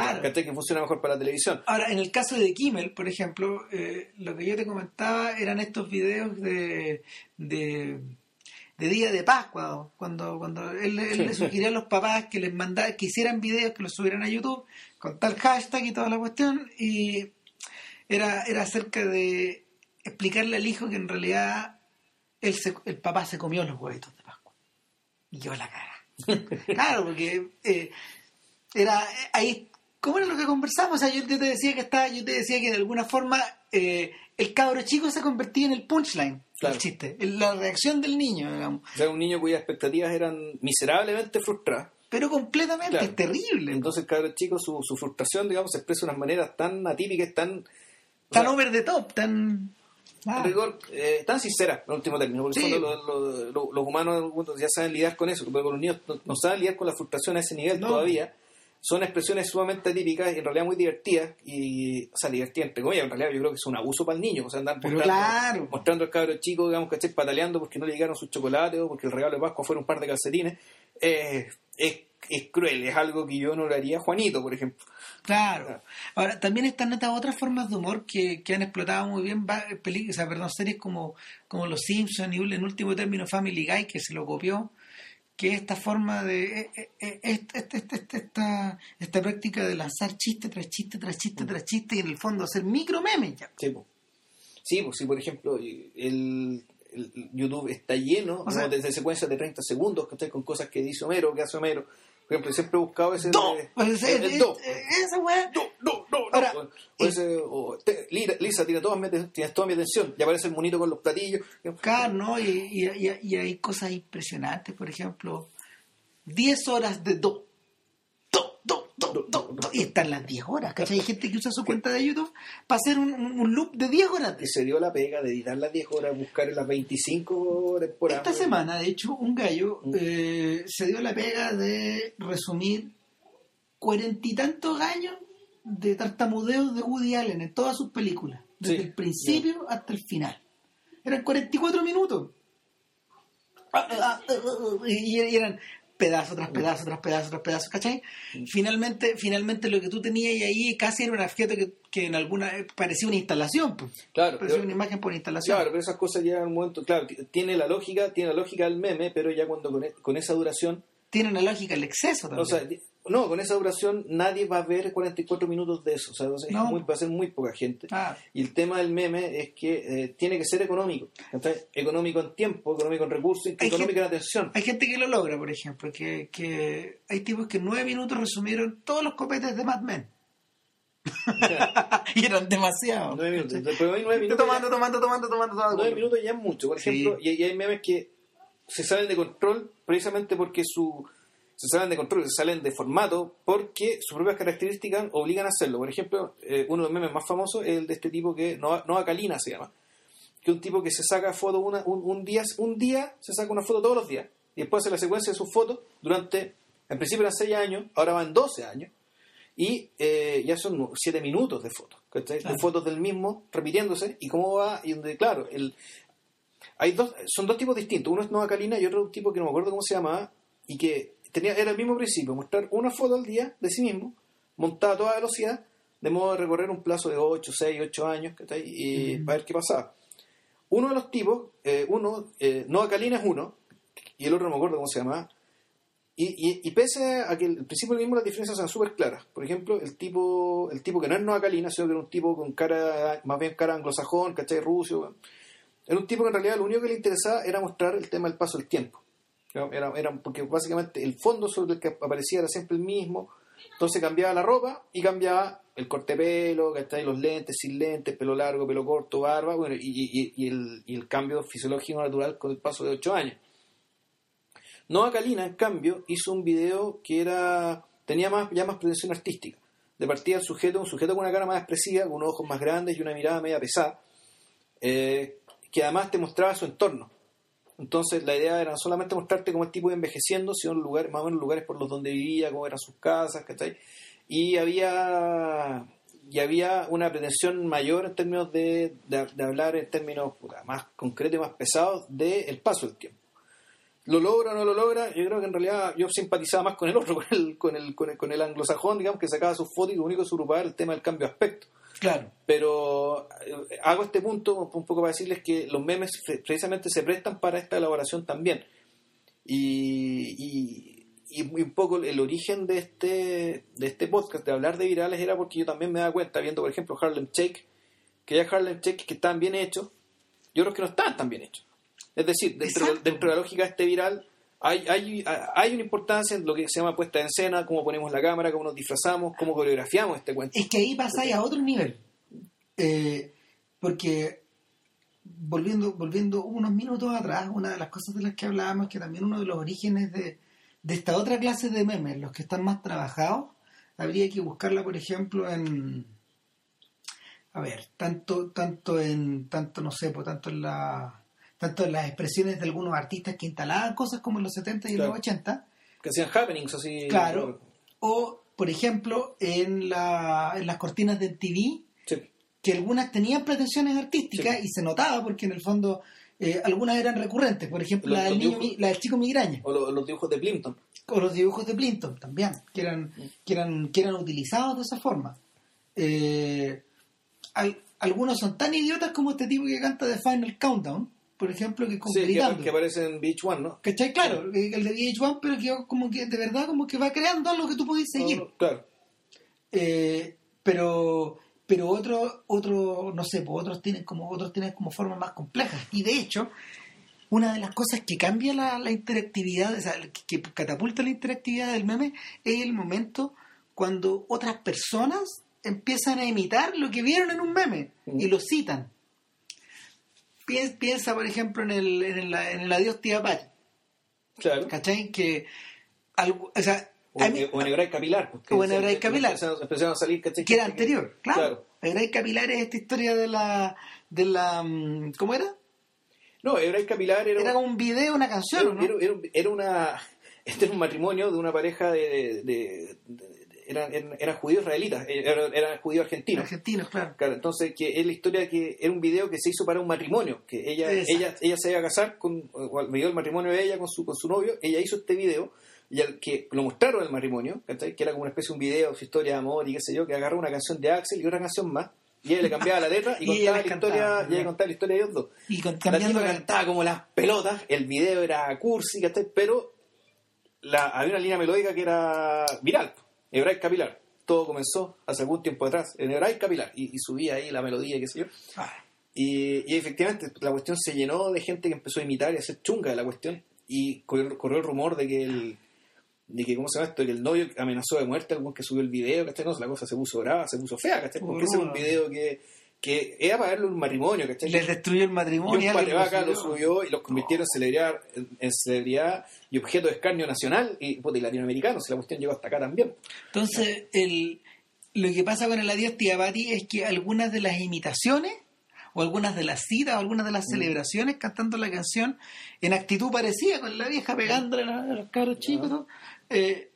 Claro. ¿cachai? Que funciona mejor para la televisión. Ahora, en el caso de Kimmel, por ejemplo, eh, lo que yo te comentaba eran estos videos de, de, de Día de Pascua, cuando, cuando él, él le sugirió a los papás que les mandara, que hicieran videos, que los subieran a YouTube, con tal hashtag y toda la cuestión, y era, era acerca de explicarle al hijo que en realidad él se- el papá se comió los huevitos de Pascua. Y yo la cara. claro, porque eh, era ahí. ¿Cómo era lo que conversamos? O sea, yo te decía que estaba, yo te decía que de alguna forma eh, el cabro chico se convertía en el punchline Claro. del chiste, en la reacción del niño, digamos. O sea, un niño cuyas expectativas eran miserablemente frustradas. Pero completamente Claro. es terrible. Entonces, el cabrón chico, su, su frustración, digamos, se expresa de unas maneras tan atípicas, tan. o tan sea, over the top, tan. Ah, en rigor, eh, tan sincera, en último término, porque Sí. en el fondo lo- lo- lo- los humanos ya saben lidiar con eso, pero los niños no, no saben lidiar con la frustración a ese nivel No. todavía. Son expresiones sumamente atípicas y en realidad muy divertidas, y, o sea, divertidas entre comillas, en realidad yo creo que es un abuso para el niño, o sea, andar mostrando, claro. mostrando al cabro chico, digamos, esté pataleando porque no le llegaron sus chocolates o porque el regalo de Pascua fuera un par de calcetines, eh, es, es cruel, es algo que yo no le haría a Juanito, por ejemplo. Claro. Ahora, también están estas otras formas de humor que, que han explotado muy bien, peli- o sea, perdón, series como, como Los Simpsons y en último término Family Guy, que se lo copió, que es esta forma de... eh, eh, eh, esta, esta, esta, esta, esta- esta práctica de lanzar chiste tras chiste tras chiste tras chiste y en el fondo hacer micro memes ya. Sí, sí, pues si por ejemplo el, el YouTube está lleno O sea- ¿no? desde secuencias de 30 segundos que con cosas que dice Homero, que hace Homero. Por ejemplo, siempre he buscado ese... ¡Do! de- Pues, el, el do. Esa weá. No, no, no, no. Ahora, o ese, o, te- Lisa, Lisa, tiene toda mi, tienes toda mi atención. Y aparece el monito con los platillos. Claro, ¿no? Y, y, y- y hay cosas impresionantes, por ejemplo, 10 horas de do. Do, do, do, do, do. Y están las 10 horas, ¿cachai? Hay gente que usa su cuenta de YouTube para hacer un, loop de 10 horas. Y se dio la pega de editar las 10 horas, buscar las 25 temporadas. Esta semana, de hecho, un gallo Mm. eh, se dio la pega de resumir cuarenta y tantos años de tartamudeos de Woody Allen en todas sus películas, desde Sí, el principio hasta el final. Eran 44 minutos. Ah, ah, ah, y eran pedazos tras pedazos tras pedazos tras pedazos, ¿cachai? Finalmente, finalmente lo que tú tenías ahí casi era un objeto que, que en alguna parecía una instalación, pues. Claro, parecía pero- una imagen por instalación. Claro, pero esas cosas llegan a un momento, claro, tiene la lógica, tiene la lógica del meme, pero ya cuando con, e- con esa duración, Tiene una lógica el exceso también. o sea, no, con esa duración nadie va a ver 44 minutos de eso, o sea, o sea, es No. muy- va a ser muy poca gente. Ah, Y el tema del meme es que eh, tiene que ser económico, económico en tiempo, económico en recursos, Hay económico gente- en atención. Hay gente que lo logra, por ejemplo, que, que hay tipos que en nueve minutos resumieron todos los copetes de Mad Men. y eran demasiados. Nueve minutos, pero hay nueve minutos, tomando, tomando, tomando, tomando, tomando. nueve minutos ya es mucho, por Sí. ejemplo, y, y hay memes que se salen de control precisamente porque su se salen de control, se salen de formato porque sus propias características obligan a hacerlo. Por ejemplo, eh, uno de los memes más famosos es el de este tipo que Noah, Noah Kalina se llama, que un tipo que se saca fotos una, un, un día, un día se saca una foto todos los días y después hace la secuencia de sus fotos durante, en principio eran 6 años, ahora van 12 años y eh, ya son 7 minutos de fotos. Claro. de fotos del mismo repitiéndose y cómo va, y donde, claro, el, hay dos, son dos tipos distintos, uno es Noah Kalina y otro un tipo que no me acuerdo cómo se llamaba y que tenía, era el mismo principio, mostrar una foto al día de sí mismo, montada a toda velocidad, de modo de recorrer un plazo de 8, 6, 8 años, y Ujú. para ver qué pasaba. Uno de los tipos, eh, uno, eh, Noah Kalina es uno, y el otro no me acuerdo cómo se llamaba, y, y, y pese a que el principio mismo las diferencias son súper claras. Por ejemplo, el tipo el tipo que no es Noah Kalina, sino que era un tipo con cara, más bien cara anglosajón, ¿cachai? Ruso. Era un tipo que en realidad lo único que le interesaba era mostrar el tema del paso del tiempo. Era, porque básicamente el fondo sobre el que aparecía era siempre el mismo. Entonces cambiaba la ropa y cambiaba el corte de pelo, los lentes, sin lentes, pelo largo, pelo corto, barba, bueno, y, el, cambio fisiológico natural con el paso de ocho años. Noah Kalina, en cambio, hizo un video que era tenía más, ya más pretensión artística. De partida el sujeto, un sujeto con una cara más expresiva, con unos ojos más grandes y una mirada media pesada, eh, que además te mostraba su entorno. Entonces la idea era solamente mostrarte cómo el tipo iba envejeciendo, sino los lugares, más o menos lugares por los donde vivía, cómo eran sus casas, ¿cachai? Y había y había una pretensión mayor en términos de, de, de hablar en términos más concretos y más pesados del paso del tiempo. ¿Lo logra o no lo logra? Yo creo que en realidad yo simpatizaba más con el otro, con el, con el, con el, con el anglosajón, digamos, que sacaba sus fotos y lo único que se era el tema del cambio de aspecto. Claro. Pero eh, hago este punto un poco para decirles que los memes pre- precisamente se prestan para esta elaboración también. Y, y, y un poco el origen de este, de este podcast, de hablar de virales, era porque yo también me daba cuenta, viendo por ejemplo Harlem Shake, que hay Harlem Shake que están bien hechos y otros que no están tan bien hechos. Es decir, dentro, dentro de la lógica de este viral, hay, hay, hay una importancia en lo que se llama puesta en escena, cómo ponemos la cámara, cómo nos disfrazamos, cómo coreografiamos este cuento. Es que ahí pasáis a otro nivel. Eh, porque volviendo, volviendo unos minutos atrás, una de las cosas de las que hablábamos que también uno de los orígenes de, de esta otra clase de memes, los que están más trabajados, habría que buscarla, por ejemplo, en a ver, tanto, tanto en, tanto no sé, pues, tanto en la tanto en las expresiones de algunos artistas que instalaban cosas como en los 70 y en los 80, Que hacían happenings así. Claro. o por ejemplo en, la, en las cortinas de TV, Sí. que algunas tenían pretensiones artísticas Sí. y se notaba porque en el fondo eh, algunas eran recurrentes, por ejemplo Los- la, del niño, dibujos- la del chico migraña O lo- los dibujos de Plimpton. o los dibujos de Plinton también, que eran, que eran, que eran utilizados de esa forma. Eh, al- algunos son tan idiotas como este tipo que canta The Final Countdown, por ejemplo, que Sí, que, aparece en Beach One, ¿no? ¿Cachai? Claro, el de VH1, pero que como que de verdad como que va creando algo que tú podés seguir. No, no, claro. Eh, pero pero otros otro, no sé pues otros tienen como otros tienen como formas más complejas y de hecho una de las cosas que cambia la, la interactividad o sea, que, que catapulta la interactividad del meme es el momento cuando otras personas empiezan a imitar lo que vieron en un meme y lo citan Piensa, piensa, por ejemplo en el en el, en el adiós tía Patti Claro. ¿cachai? que algo, o sea O, mí- o en capilar. O en hebraico capilar. Empezaron, empezaron a salir, ¿cachai? que era anterior, claro. Claro. La Grey Capilar es esta historia de la, de la, mm, ¿cómo era? No, hebraico capilar era, Era un video, una canción, era, ¿no? era- era- era una este era un matrimonio de una pareja de, de- de- de- eran, eran, eran judíos israelitas eh, eran, eran judíos argentinos Argentinos, claro. Claro, entonces que es la historia que era un video que se hizo para un matrimonio que ella Exacto. ella ella se iba a casar con o al medio del matrimonio de ella con su con su novio ella hizo este video y al que lo mostraron el matrimonio ¿cachai? que era como una especie de un video su historia de amor y qué sé yo que agarró una canción de Axel y otra canción más y ella le cambiaba la letra y, contaba la historia y ella contaba la historia de ellos dos Y con, cambiando la cantaba como las pelotas, el video era cursi, ¿cachai? Pero la, había una línea melódica que era viral, hebraic capilar. Todo comenzó hace algún tiempo atrás en hebraic capilar y, y subía ahí la melodía, qué sé yo. Ah, Y, y efectivamente la cuestión se llenó de gente que empezó a imitar y a hacer chunga de la cuestión. Y corrió, corrió el rumor de que el de que, ¿cómo se llama esto? Que el novio amenazó de muerte al algún que subió el video, ¿cachai? No, la cosa se puso brava, se puso fea, ¿cachai? Porque ese era un video que, que era para en un matrimonio, ¿cachai? les destruyó el Y matrimonio. un alguien patevaca lo subió. y los convirtieron en celebridad, en, celebridad y objeto de escarnio nacional y, puta, y latinoamericano. Si la cuestión llegó hasta acá también. Entonces, el, lo que pasa con el adiós tía Patti es que algunas de las imitaciones, o algunas de las citas, o algunas de las celebraciones cantando la canción, en actitud parecida con la vieja pegándole a los cabros chicos, ¿no? Eh,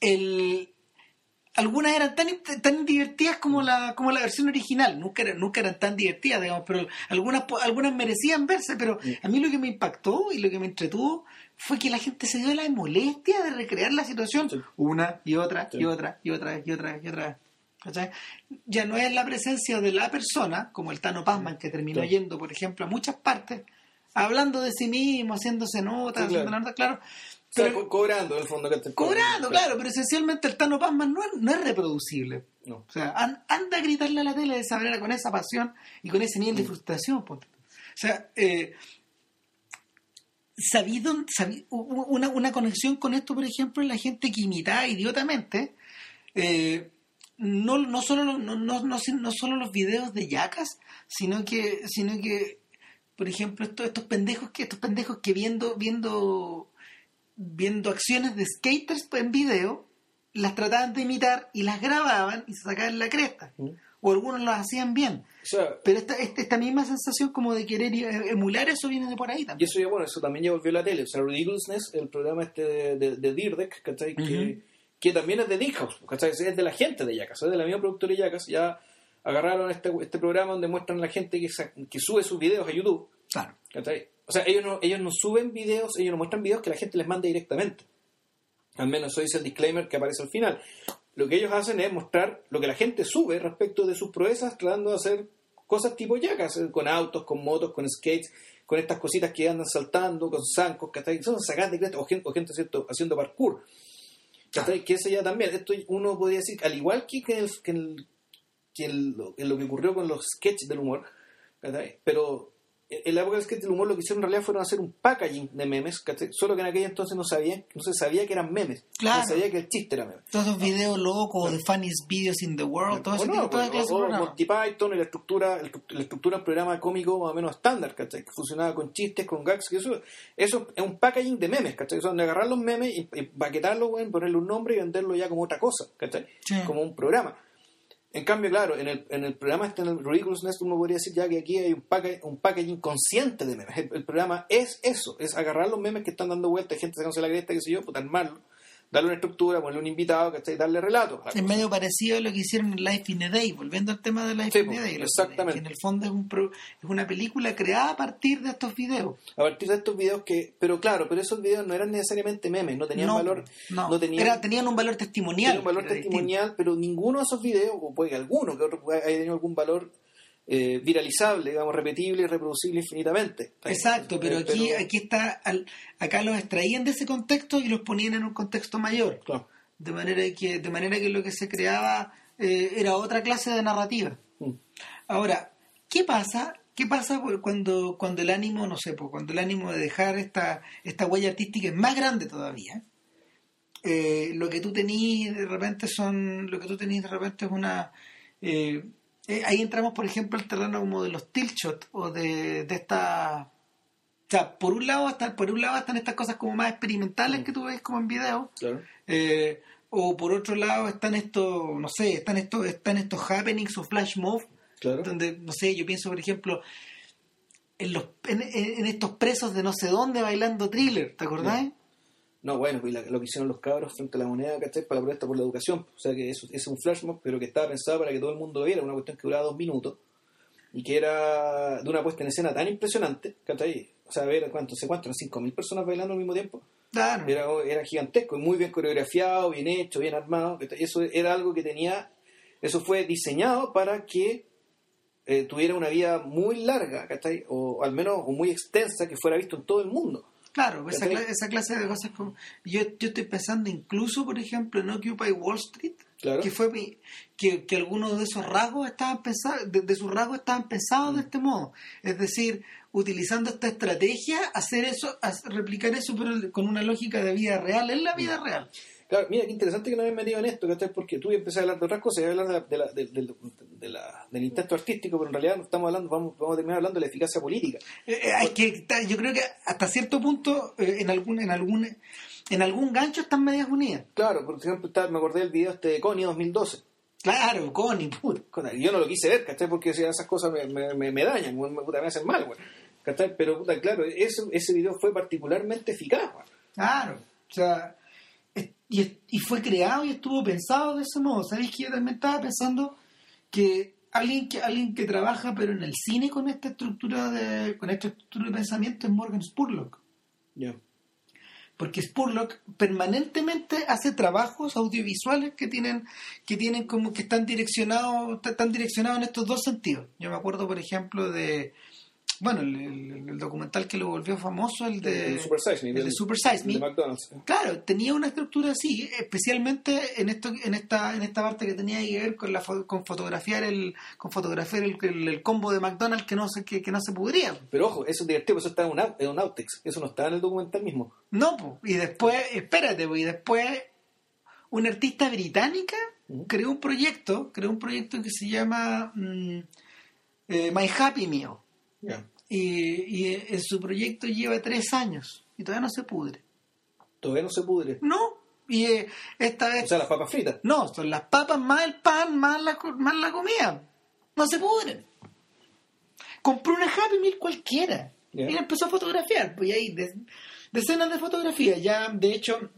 el, algunas eran tan, tan divertidas como la, como la versión original, nunca, eran- nunca eran tan divertidas, digamos, pero algunas, algunas merecían verse, pero a mí lo que me impactó y lo que me entretuvo fue que la gente se dio la molestia de recrear la situación Sí. una y otra Sí. y otra y otra y otra y otra. ¿Cachai? Ya no es la presencia de la persona, como el Tano Pazman, que terminó yendo, por ejemplo, a muchas partes, hablando de sí mismo, haciéndose notas, claro. haciendo notas, claro. O sea, Pero- co- cobrando en el fondo. ¿cachai? Cobrando, claro, pero esencialmente el Tano Pazman no es, no es reproducible. No. O sea, an- anda a gritarle a la tele de esa manera con esa pasión y con ese nivel de frustración. ponte. O sea, eh, sabido, sabi- u- u- una, una conexión con esto, por ejemplo, en la gente que imitaba idiotamente, eh, no, no, solo, no, no, no solo los videos de yacas, sino que, sino que por ejemplo, estos, estos pendejos que, estos pendejos que viendo, viendo, viendo acciones de skaters en video, las trataban de imitar y las grababan y se sacaban la cresta. Mm. O algunos lo hacían bien. O sea, Pero esta, esta, esta misma sensación como de querer eh, emular eso viene de por ahí y también. eso ya, bueno, eso también ya volvió a la tele. O sea, Ridiculousness, el programa este de, de, de Dirdek, ¿cachai? que, Ujú. que también es de Dick House, ¿cachai? Es de la gente de Yacas, es de la misma productora de Yacas. Ya agarraron este, este programa donde muestran a la gente que, que sube sus videos a YouTube. Claro. ¿cachai? O sea, ellos no, ellos no suben videos, ellos no muestran videos que la gente les manda directamente. Al menos eso dice el disclaimer que aparece al final. Lo que ellos hacen es mostrar lo que la gente sube respecto de sus proezas, tratando de hacer cosas tipo yacas, eh, con autos, con motos, con skates, con estas cositas que andan saltando, con zancos, ¿cachai? Son sacadas de cresta, o gente, o gente ¿cierto? haciendo parkour. ¿cachai? Que eso ya también, esto uno podría decir, al igual que, que en el, que el- que lo, lo que ocurrió con los sketches del humor, pero en la época del sketch del humor lo que hicieron en realidad fueron hacer un packaging de memes, ¿cachai? solo que en aquel entonces no sabían, no se sabía que eran memes, Claro. no se sabía que el chiste era meme. Todos esos videos locos de funniest videos in the world, todo ese O no, tipo, toda pues, clase de o-. Monty Python y la estructura, el- la estructura del programa cómico más o menos estándar, ¿cachai? Que funcionaba con chistes, con gags, que eso, eso es un packaging de memes, ¿cachai? Son de agarrar los memes y, y paquetarlos, ponerle un nombre y venderlo ya como otra cosa, ¿cachai? Sí. Como un programa. En cambio, claro, en el, en el programa este, en el Ridiculousness, uno podría decir ya que aquí hay un, pack- un packaging consciente de memes. El, programa es eso, es agarrar los memes que están dando vueltas, gente sacándose la cresta, qué sé yo, puta, armarlo, darle una estructura, ponerle un invitado, ¿cachai? Darle relato. a la Es cosa. medio parecido a lo que hicieron en Life in a Day, volviendo al tema de Life Sí, in a pues, Day. exactamente. Que en el fondo es, un pro- es una película creada a partir de estos videos. a partir de estos videos que pero claro pero esos videos no eran necesariamente memes no tenían no, valor no, no tenían, Era- tenían un valor testimonial. tenían un valor testimonial pero ninguno de esos videos o puede que alguno que otro haya tenido algún valor eh, viralizable digamos repetible y reproducible infinitamente. Exacto, pero Eh, aquí, aquí está, al- acá los extraían de ese contexto y los ponían en un contexto mayor. claro. De manera que, de manera que lo que se creaba eh, era otra clase de narrativa. Mm. Ahora, ¿qué pasa? ¿Qué pasa cuando, cuando el ánimo, no sé, pues, cuando el ánimo de dejar esta, esta huella artística es más grande todavía? Eh, lo que tú tenís de repente son, lo que tú tenís de repente es una, eh, ahí entramos, por ejemplo, al terreno como de los tilt shot o de, de esta, o sea, por un lado están, por un lado están estas cosas como más experimentales que tú ves como en video, claro. eh, o por otro lado están estos, no sé, están estos, están estos happenings o flash mob, claro. donde, no sé, yo pienso, por ejemplo, en, los, en, en- en estos presos de no sé dónde bailando thriller, ¿te acordás? No bueno pues la- lo que hicieron los cabros frente a la moneda ¿cachai? para la protesta por la educación o sea que eso es un flash mob pero que estaba pensado para que todo el mundo lo viera una cuestión que duraba dos minutos y que era de una puesta en escena tan impresionante ¿cachai? o sea ver cuánto sé cuánto eran 5.000 personas bailando al mismo tiempo Claro. era, era gigantesco muy bien coreografiado, bien hecho, bien armado. que Eso era algo que tenía, eso fue diseñado para que eh, tuviera una vida muy larga, ¿cachai? O al menos o muy extensa, que fuera visto en todo el mundo. Claro, esa, esa clase de cosas como... Yo, yo estoy pensando incluso, por ejemplo, en Occupy Wall Street, Claro. que fue mi- que, que algunos de esos rasgos estaban pensados, de, de sus rasgos estaban pensados de este modo. Es decir, utilizando esta estrategia, hacer eso, replicar eso, pero con una lógica de vida real, en la vida real. Claro, mira, qué interesante que no hayas metido en esto, ¿cachai? Porque tú empecé a hablar de otras cosas, y a hablar de la- de la- del- del- de la- del intento artístico, pero en realidad no estamos hablando, vamos, vamos a terminar hablando de la eficacia política. Eh, eh, que yo creo que hasta cierto punto, eh, en algún, en algún, en algún gancho están medias unidas. Claro, por ejemplo, está- me acordé del video este de Connie 2012. Claro, Connie, puta. Yo no lo quise ver, ¿cachai? Porque esas cosas me, me, me- me dañan, me, me hacen mal, güey. ¿cachai? Pero, puta, claro, ese, ese video fue particularmente eficaz, güey. Claro, o sea, y, fue creado y estuvo pensado de ese modo. ¿Sabéis que yo también estaba pensando que alguien que alguien que trabaja pero en el cine con esta estructura de con esta estructura de pensamiento es Morgan Spurlock, Ya. porque Spurlock permanentemente hace trabajos audiovisuales que tienen que tienen como que están direccionados están direccionados en estos dos sentidos. Yo me acuerdo, por ejemplo, de bueno, el, el- el documental que lo volvió famoso, el de El Super Size Me. el de Super Size Me. De McDonald's. Claro, tenía una estructura así, especialmente en esto, en esta, en esta parte que tenía que ver con la con fotografiar el, con fotografiar el, combo de McDonald's que no se, que, que no se pudría. Pero ojo, eso es divertido, eso está en un, en un outtakes. Eso no está en el documental mismo. No, po. y después, espérate, po, y después una artista británica creó un proyecto, creó un proyecto que se llama mm, eh, My Happy Meal. Y, y en su proyecto lleva tres años y todavía no se pudre. Todavía no se pudre. No, y eh, esta vez O sea, las papas fritas. No, son las papas más el pan más la, más la comida. No se pudren. Compró una Happy Meal cualquiera. Ya. Y empezó a fotografiar. Pues y ahí de- decenas de fotografías. Ya, de hecho,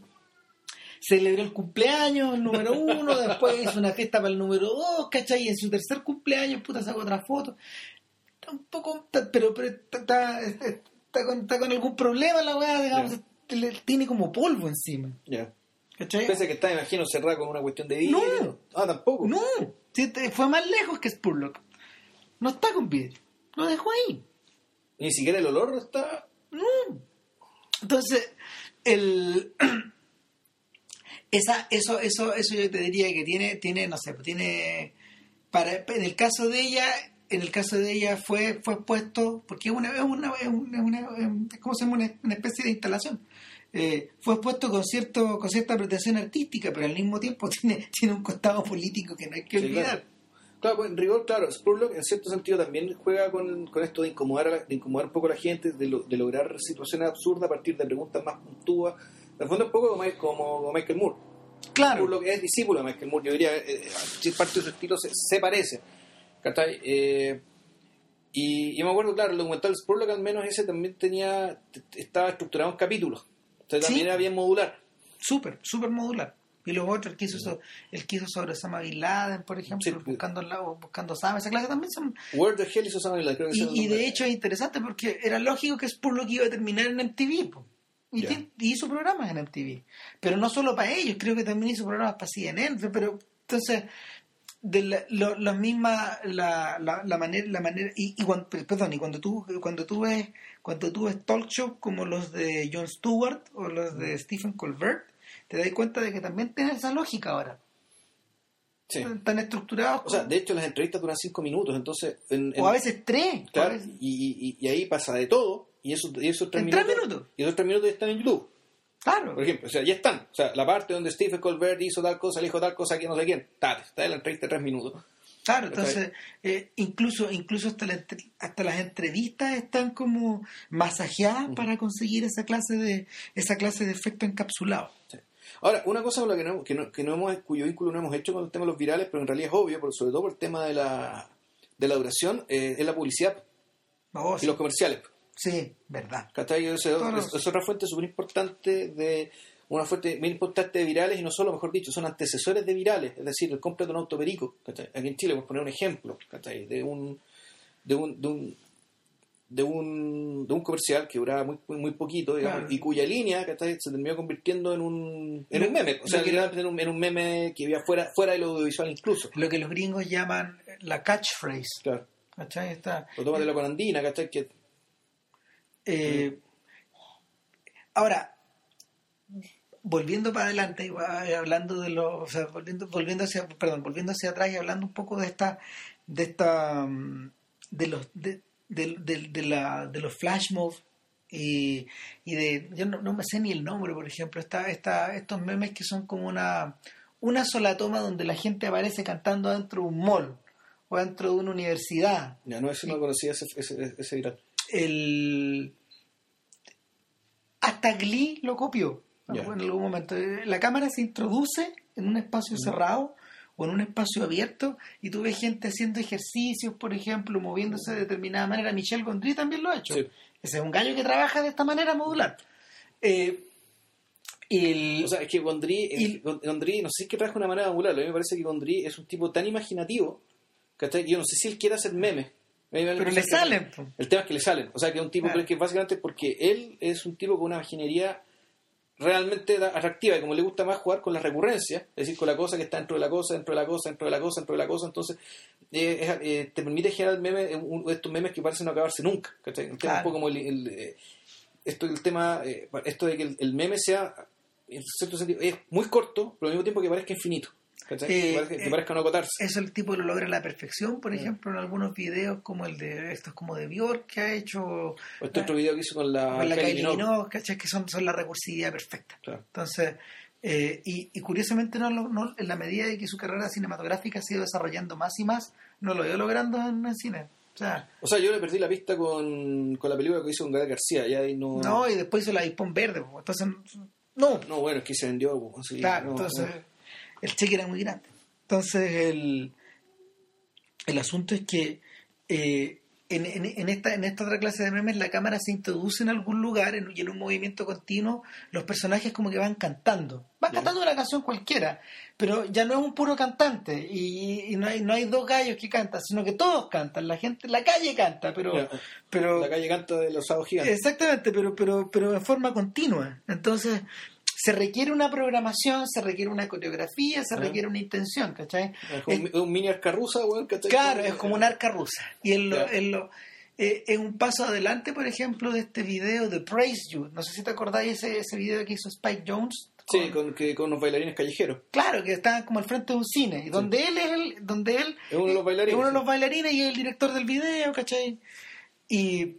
celebró el cumpleaños, el número uno. después hizo una fiesta para el número dos, ¿cachai? Y en su tercer cumpleaños, puta, sacó otra foto. Un poco. pero pero está, está, está con, está con algún problema la weá, digamos. Tiene como polvo encima. Ya. ¿Cachai? Pensé que está, imagino, cerrada con una cuestión de vidrio. No. Ah, tampoco. No, fue más lejos que Spurlock. No está con vidrio. Lo dejó ahí. Ni siquiera el olor está. No. Entonces, el esa, eso, eso, eso yo te diría que tiene, tiene, no sé, tiene para, en el caso de ella, en el caso de ella fue, fue puesto, porque es una, es una, es una, una- es- ¿cómo se llama? Una, especie de instalación. Eh, fue expuesto con cierto con cierta pretensión artística, pero al mismo tiempo tiene, tiene un costado político que no hay que Sí, olvidar. claro. Claro, pues en rigor, claro, Spurlock en cierto sentido también juega con, con esto de incomodar, a la- de incomodar un poco a la gente, de, lo- de lograr situaciones absurdas a partir de preguntas más puntúas. En el fondo, un poco como, como Michael Moore. Claro, Spurlock es discípulo de Michael Moore, yo diría, eh, eh, parte de su estilo se, se parece. ¿Cachai? Eh, y yo me acuerdo, claro, el documental Spurlock al menos ese también tenía, estaba estructurado en capítulos. O sea, también Sí. era bien modular. súper, súper modular. Y los otros, el que hizo, so- el que hizo sobre Osama Bin Laden, por ejemplo, Sí, buscando, buscando Osama, esa clase también son... Where the hell is Osama Bin Laden? Creo que Y, y de hecho es interesante porque era lógico que es por lo que iba a terminar en MTV. po. Y, ti- y hizo programas en MTV. Pero no solo para ellos, creo que también hizo programas para CNN. Pero entonces, de la, lo- la misma, la, la, la manera, la manera y, y cuando, perdón, y cuando tú, cuando tú ves, cuando tú ves talk shows como los de Jon Stewart o los de Stephen Colbert, te das cuenta de que también tienen esa lógica ahora. Sí. Están estructurados O sea, de hecho las entrevistas duran cinco minutos, entonces... En, en- o a veces tres. claro, veces- y, y- y ahí pasa de todo, y esos, y esos tres En tres minutos... minutos. Y esos tres minutos están en YouTube, claro. por ejemplo. O sea, ya están. O sea, la parte donde Stephen Colbert hizo tal cosa, le dijo tal cosa, que no sé quién. Está, está en la entrevista de tres minutos. Claro, entonces eh, incluso incluso hasta, la hasta las entrevistas están como masajeadas para conseguir esa clase de esa clase de efecto encapsulado. Sí. Ahora, una cosa con la que no, que no, que no hemos, cuyo vínculo no hemos hecho con el tema de los virales, pero en realidad es obvio, sobre todo por el tema de la, de la duración, eh, es la publicidad Oh, y sí, los comerciales. Sí, verdad. ¿Cachai? Es, es- otra fuente súper importante de una fuente muy importante de virales y no solo, mejor dicho, son antecesores de virales, es decir, el compra de un autoperico. ¿cachai? Aquí en Chile, por poner un ejemplo, ¿cachai? de un de un, de un de un, de un comercial que duraba muy, muy, muy poquito digamos, Claro. y cuya línea ¿cachai? se terminó convirtiendo en un, en un Lo- meme o sea lo que- en un, en un meme que iba fuera, fuera del audiovisual incluso Lo que los gringos llaman la catchphrase. claro ¿cachai? Está, lo tomas de la conandina ¿cachai? que eh, ahora, volviendo para adelante, y va- hablando de los, o sea, volviendo, volviendo hacia, perdón, volviendo hacia atrás y hablando un poco de esta, de esta, mm, de los, de, de, de- de la, de los flash mobs y, y de, yo no, no me sé ni el nombre, por ejemplo, esta, esta, estos memes que son como una, una sola toma donde la gente aparece cantando dentro de un mall o dentro de una universidad. Ya no eso no conocía ese, ese, ese viral el hasta Glee lo copió en algún momento la cámara se introduce en un espacio cerrado o en un espacio abierto y tú ves gente haciendo ejercicios por ejemplo moviéndose de determinada manera Michel Gondry también lo ha hecho Sí. ese es un gallo que trabaja de esta manera modular Eh, el- O sea, es que Gondry, Y- Gondry, no sé si es que trabaja de una manera angular, a mí me parece que Gondry es un tipo tan imaginativo, ¿cachai? Yo no sé si él quiere hacer memes. Pero le que- salen. El tema es que le salen. O sea, que es un tipo Claro. que básicamente porque él es un tipo con una imaginería realmente atractiva y como le gusta más jugar con la recurrencia, es decir, con la cosa que está dentro de la cosa, dentro de la cosa, dentro de la cosa, dentro de la cosa, entonces eh, es- eh, te permite generar memes, eh, un- estos memes que parecen no acabarse nunca. ¿cachai? El tema Claro. un poco como el, el, eh, esto el tema eh, esto de que el, el meme sea en cierto sentido es muy corto, pero al mismo tiempo que parezca infinito. Eh, que, eh, parezca no agotarse. eso el tipo lo logra a la perfección Mm. por ejemplo en algunos videos como el de estos como de Bjork que ha hecho O este otro video que hizo con la, con la Kylie Minogue. Que son, son la recursividad perfecta. Claro. Entonces, eh, y, y curiosamente, no, lo- no, en la medida de que su carrera cinematográfica se ha ido desarrollando más y más, no lo ido logrando en el cine. O sea, O sea, yo le perdí la pista con, con la película que hizo con Gael García. Ya ahí no, no, y después hizo la Hispón Verde. pues, Entonces, no, no, bueno, es que se vendió. pues, claro, no, entonces no. El cheque era muy grande. Entonces, el, el asunto es que eh, en, en- en esta, en esta otra clase de memes la cámara se introduce en algún lugar en- y en un movimiento continuo los personajes como que van cantando. Van cantando una canción cualquiera, pero ya no es un puro cantante y, y no, hay, no hay dos gallos que cantan, sino que todos cantan. La gente, la calle canta, pero... Pero La calle canta de los sábados gigantes. Exactamente, pero, pero, pero en forma continua. Entonces, se requiere una programación, se requiere una coreografía, se Ah. requiere una intención, ¿cachai? Es como un, un mini arcarruza, weón, ¿cachai? Claro, es como una arca rusa. Y en lo, en lo, eh, en un paso adelante, por ejemplo, de este video de Praise You. No sé si te acordáis ese, ese video que hizo Spike Jones, Sí, con, que, con unos bailarines callejeros. Claro, que estaban como al frente de un cine, y donde él es el, donde él Es uno de los bailarines, es uno de los bailarines y es el director del video, ¿cachai? Y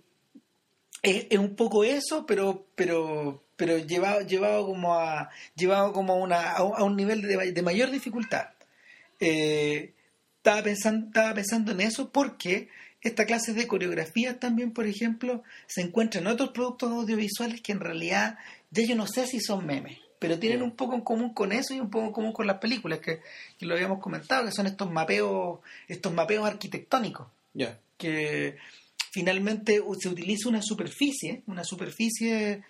es, es un poco eso, pero pero pero llevado llevado como a llevado como a una a un, nivel de, de mayor dificultad. Eh, estaba pensando estaba pensando en eso porque esta clase de coreografías también, por ejemplo, se encuentran en otros productos audiovisuales que en realidad ya yo no sé si son memes, pero tienen un poco en común con eso y un poco en común con las películas que, que lo habíamos comentado, que son estos mapeos, estos mapeos arquitectónicos Ya. que finalmente se utiliza una superficie, una superficie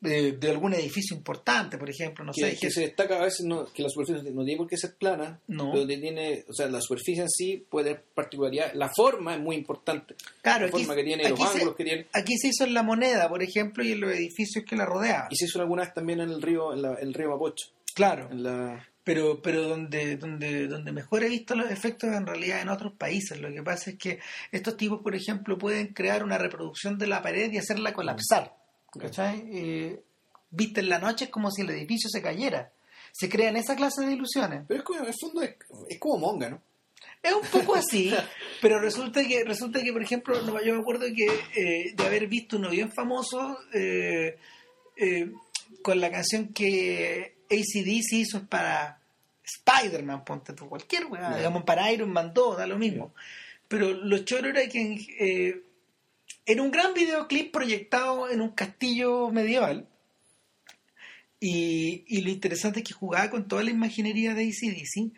de, de algún edificio importante, por ejemplo, no que, sé, que que- se destaca a veces no, que la superficie no tiene por qué ser plana, No. pero tiene, o sea, la superficie en sí puede tener particularidad, la forma es muy importante, claro, la aquí, forma que tiene, los aquí se, ángulos que tiene, aquí se hizo en la moneda, por ejemplo, y en los edificios que la rodeaban. y se hizo alguna vez también en el río, en la- el río Mapocho, Claro, en la, pero pero donde donde donde mejor he visto los efectos en realidad en otros países. Lo que pasa es que estos tipos por ejemplo pueden crear una reproducción de la pared y hacerla colapsar ¿cachai? Eh, viste en la noche es como si el edificio se cayera se crean esa clase de ilusiones pero es como, en el fondo es, es como monga, ¿no? es un poco así pero resulta que resulta que por ejemplo yo me acuerdo que eh, de haber visto uno bien famoso eh, eh, con la canción que ACDC hizo para Spider-Man, ponte tú, cualquier weá, Ya. digamos para Iron Man 2, da lo mismo. Pero lo choro era que era un gran videoclip proyectado en un castillo medieval. Y, y lo interesante es que jugaba con toda la imaginería de ACDC,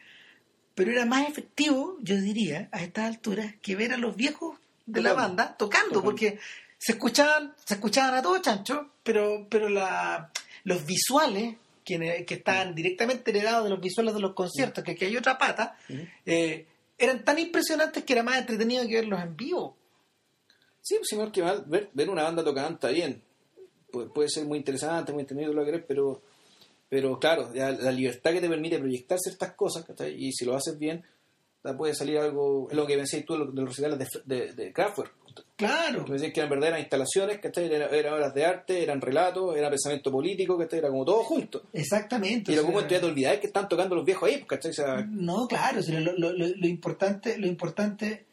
pero era más efectivo, yo diría, a estas alturas, que ver a los viejos de la banda tocando, Tocando. porque se escuchaban, se escuchaban a todos chancho, pero, pero la, los visuales que, que estaban directamente heredados de los visuales de los conciertos, que aquí hay otra pata, Ujú. eh, eran tan impresionantes que era más entretenido que verlos en vivo. Sí, pues, señor, que mal, ver, ver una banda tocando está bien. Puede, puede ser muy interesante, muy entretenido lo que querés, pero, pero claro, ya la libertad que te permite proyectar ciertas cosas, ¿cachai? y si lo haces bien, puede salir algo, es lo que pensé tú de los- recitales de, de, de Kraftwerk. Claro, Que decían que eran verdaderas instalaciones, ¿cachai? Eran, eran obras de arte, eran relatos, era pensamiento político, ¿cachai? Era como todo junto. exactamente. Y lo como sea, ya te olvidás que están tocando los viejos ahí, ¿cachai? O sea, No, claro, o sea, lo, lo- lo- lo importante, lo importante,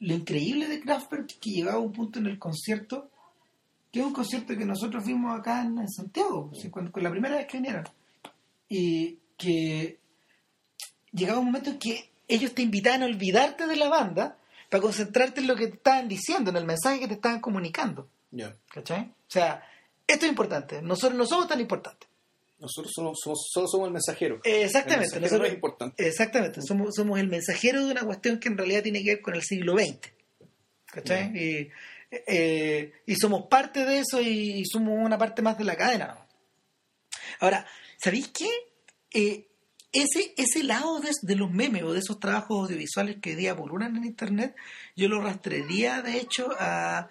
lo increíble de Kraftwerk es que llegaba a un punto en el concierto, que es un concierto que nosotros vimos acá en, en Santiago, sea, cuando, con la primera vez que vinieron, y que llegaba un momento en que ellos te invitaban a olvidarte de la banda para concentrarte en lo que te estaban diciendo, en el mensaje que te estaban comunicando, ya. ¿cachai? O sea, esto es importante, nosotros no somos tan importantes. Nosotros somos, somos- solo somos el mensajero. Exactamente. El mensajero nosotros- no es importante. Exactamente. Somos, somos el mensajero de una cuestión que en realidad tiene que ver con el siglo XX. ¿Cachai? Y, eh, y somos parte de eso y, somos una parte más de la cadena. Ahora, ¿sabéis qué? Eh, ese, ese lado de, de los memes o de esos trabajos audiovisuales que hoy día pululan en Internet, yo lo rastrearía, de hecho, a,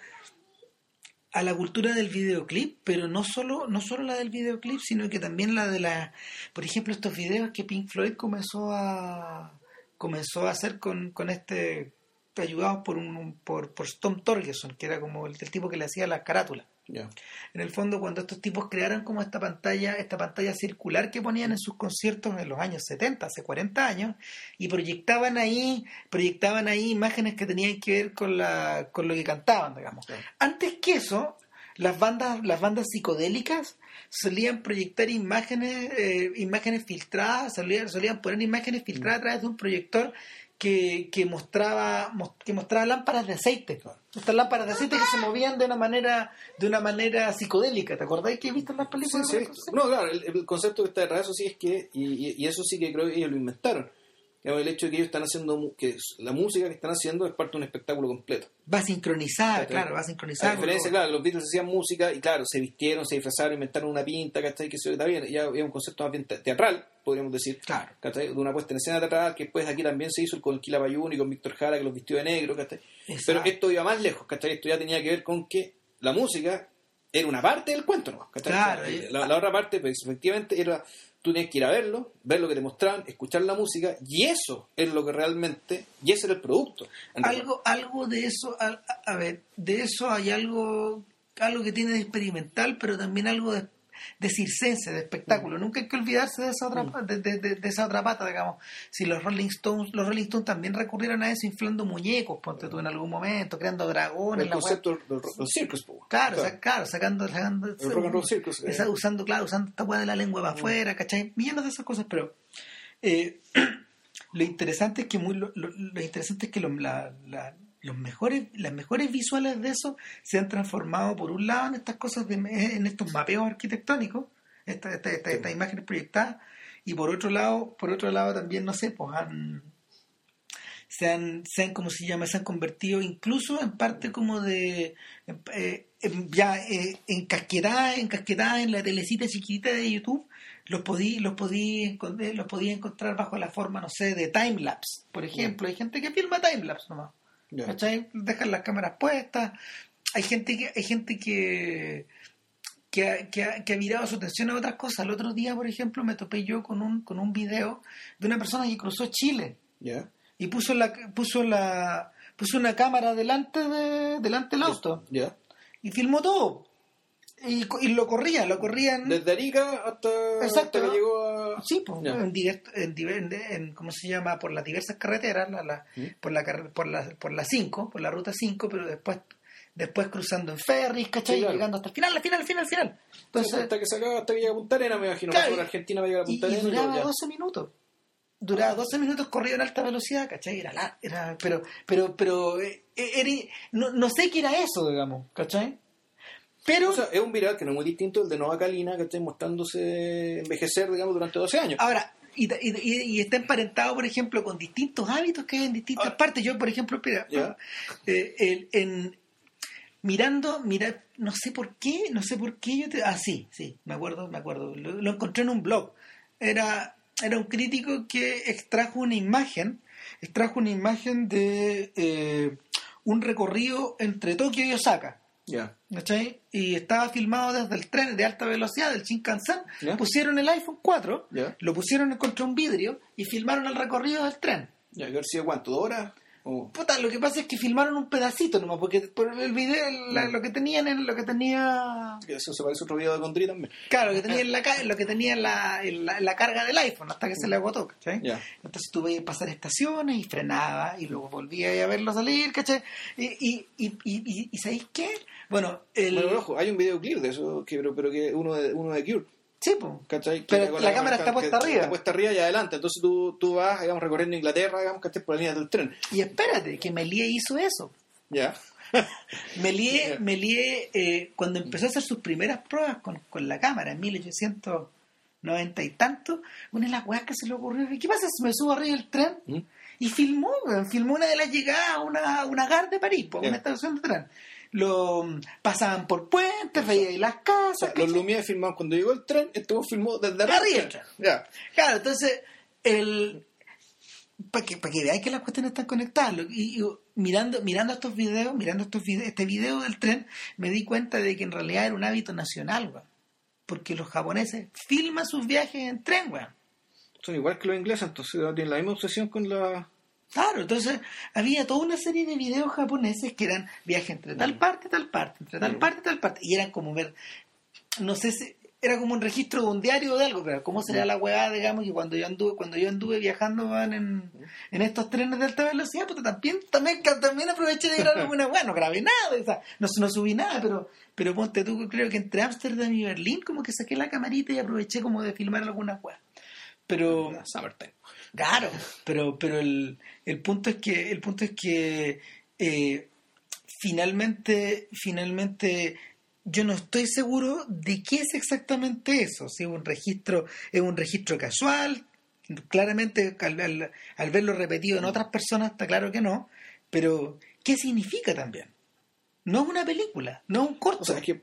a la cultura del videoclip, pero no solo, no solo la del videoclip, sino que también la de la, por ejemplo, estos videos que Pink Floyd comenzó a comenzó a hacer con, con este ayudados por un por, por Tom Torgerson, que era como el, el tipo que le hacía las carátulas. En el fondo, cuando estos tipos crearon como esta pantalla, esta pantalla circular que ponían en sus conciertos en los años 70, hace 40 años, y proyectaban ahí, proyectaban ahí imágenes que tenían que ver con la, con lo que cantaban, digamos. Antes que eso, las bandas, las bandas psicodélicas solían proyectar imágenes, eh, imágenes filtradas, solían, solían poner imágenes filtradas a través de un proyector que, que mostraba mos- que mostraba lámparas de aceite. Estas lámparas de aceite que se movían de una manera, de una manera psicodélica. ¿Te acordáis que viste en las Sí, películas? sí. No, claro, el, el concepto que está detrás de eso sí es que, y, y- y eso sí que creo que ellos lo inventaron. Digamos, el hecho de que ellos están haciendo, que la música que están haciendo es parte de un espectáculo completo. Va sincronizada, Claro. claro, va A sincronizada. con diferencia, claro, los Beatles hacían música y claro, se vistieron, se disfrazaron, inventaron una pinta, ¿cachai? Que eso está bien, ya es un concepto más bien te- teatral, podríamos decir. Claro. ¿cachai? De una puesta en escena teatral que después aquí también se hizo con Kila y con Víctor Jara que los vistió de negro, ¿cachai? Pero esto iba más lejos, ¿cachai? Esto ya tenía que ver con que la música era una parte del cuento, ¿no? ¿cachai? Claro, la, la otra parte, pues efectivamente, era tú tenías que ir a verlo, ver lo que te mostraban, escuchar la música, y eso es lo que realmente, y ese era el producto. algo algo de eso a- a ver de eso hay algo algo que tiene de experimental pero también algo de de circense, de espectáculo. Nunca hay que olvidarse de esa otra, Mm. de, de- de- de esa otra pata, digamos. Si los Rolling Stones, los Rolling Stones también recurrieron a eso inflando muñecos, ponte tú en algún momento, creando dragones, el concepto del, del circus, po. Claro, sa- claro, sacando, sacando El rock and roll circus, eh. esa- usando, claro, usando esta weá de la lengua para afuera, ¿cachai? Millones de esas cosas, pero eh, lo interesante es que muy, lo, lo- lo interesante es que lo- la- la- los mejores, las mejores visuales de eso se han transformado por un lado en estas cosas de, en estos mapeos arquitectónicos, esta- esta- esta- estas imágenes proyectadas, y por otro lado, por otro lado también, no sé, pues han se han, se han, como se llama, se han convertido incluso en parte como de eh, en- ya eh, encasquetadas, encasquetadas en la telecita chiquitita de YouTube, los podí, los podí, los podía encontrar bajo la forma, no sé, de timelapse, por ejemplo. Hay gente que filma timelapse nomás. Dejan las cámaras puestas. Hay gente que, hay gente que, que, ha, que, ha, que ha virado su atención a otras cosas. El otro día, por ejemplo, me topé yo con un, con un video de una persona que cruzó Chile y puso la puso la puso una cámara delante de delante del auto y filmó todo y, y lo corría lo corrían Desde Arica hasta, Exacto. hasta que llegó a. sí pues, Ya. en, en, en- cómo se llama por las diversas carreteras la, la- ¿Mm? por la por la por la 5 por la ruta 5 pero después después cruzando en ferries ¿cachai? Sí, claro. llegando hasta el final al final al final al final entonces hasta que se acaba, hasta que llega a Punta Arena, me imagino. Claro, Por Argentina va a llegar a y, Punta y Arena. y duraba ya. 12 minutos duraba 12 minutos corrido en alta velocidad ¿cachai? era, la- era pero pero pero eh, era- no, no sé qué era eso digamos ¿cachai? Pero O sea, es un viral que no es muy distinto al de Nova Calina, que está mostrándose envejecer, digamos, durante 12 años. Ahora, y, y- y- y está emparentado, por ejemplo, con distintos hábitos que hay en distintas Ah. partes. Yo, por ejemplo, mira, Ya. eh, el- en, mirando, mira, no sé por qué, no sé por qué yo te... Ah, sí, sí, me acuerdo, me acuerdo. Lo, lo encontré en un blog. Era, era un crítico que extrajo una imagen, extrajo una imagen de eh, un recorrido entre Tokio y Osaka. Ya. ¿cachai? Y estaba filmado desde el tren de alta velocidad del Shinkansen. Pusieron el iPhone 4, Ya. lo pusieron contra un vidrio y filmaron el recorrido del tren. Ya, que haber sido cuánto, ¿dos horas? Puta, lo que pasa es que filmaron un pedacito nomás, porque por el video, la- lo que tenían en lo que tenía. Eso se parece a otro video de Condri también. Claro, lo que tenía en la, lo que tenía en la, en la, en la carga del iPhone hasta que se le agotó, ¿cachai? Entonces tuve que pasar estaciones y frenaba y luego volvía a verlo salir, ¿cachai? Y, y, y, y, y- y ¿sabéis qué? Bueno, el. Bueno, ojo, hay un videoclip de eso, que, pero, pero que uno de, uno de Cure. Sí. ¿cachai? Que Pero la cámara está puesta que arriba. Está puesta arriba y adelante. Entonces tú, tú vas, digamos, recorriendo Inglaterra, digamos, que estés por la línea del tren. Y espérate, que Melie hizo eso. Ya. Melie, Ya. Melie eh, cuando empezó a hacer sus primeras pruebas con, con la cámara en 1890 y tanto, una de las weas que se le ocurrió ¿qué pasa si me subo arriba del tren? ¿Mm? Y filmó, filmó una de las llegadas a una, una gare de París, po, Ya. una estación de tren. Lo pasaban por puentes, veía ahí las casas. O sea, los. Lumière filmaron cuando llegó el tren, estuvo filmó desde arriba. Ya. Claro, entonces, el para que, para que veáis que las cuestiones están conectadas. Y, y mirando, mirando estos videos, mirando estos vide- este video del tren, me di cuenta de que en realidad era un hábito nacional, weón. Porque los japoneses filman sus viajes en tren, weón. Son igual que los ingleses, entonces tienen la misma obsesión con la... Claro, entonces había toda una serie de videos japoneses que eran viajes entre tal parte, tal parte, entre tal parte, tal parte, y eran como ver, no sé si, era como un registro de un diario o de algo, pero cómo sería la huevada, digamos, que cuando yo anduve, cuando yo anduve viajando weón, en, en estos trenes de alta velocidad, pues también, también, también aproveché de grabar alguna hueá, no grabé nada, o sea, no, no subí nada, pero, pero ponte tú, creo que entre Ámsterdam y Berlín como que saqué la camarita y aproveché como de filmar algunas hueá. Pero, Summertime. Claro, pero, pero el, el punto es que, el punto es que eh, finalmente, finalmente yo no estoy seguro de qué es exactamente eso. Si un registro, es un registro casual, claramente al, al- verlo repetido en otras personas está claro que no, pero ¿qué significa también? No es una película, no es un corto. O sea, es que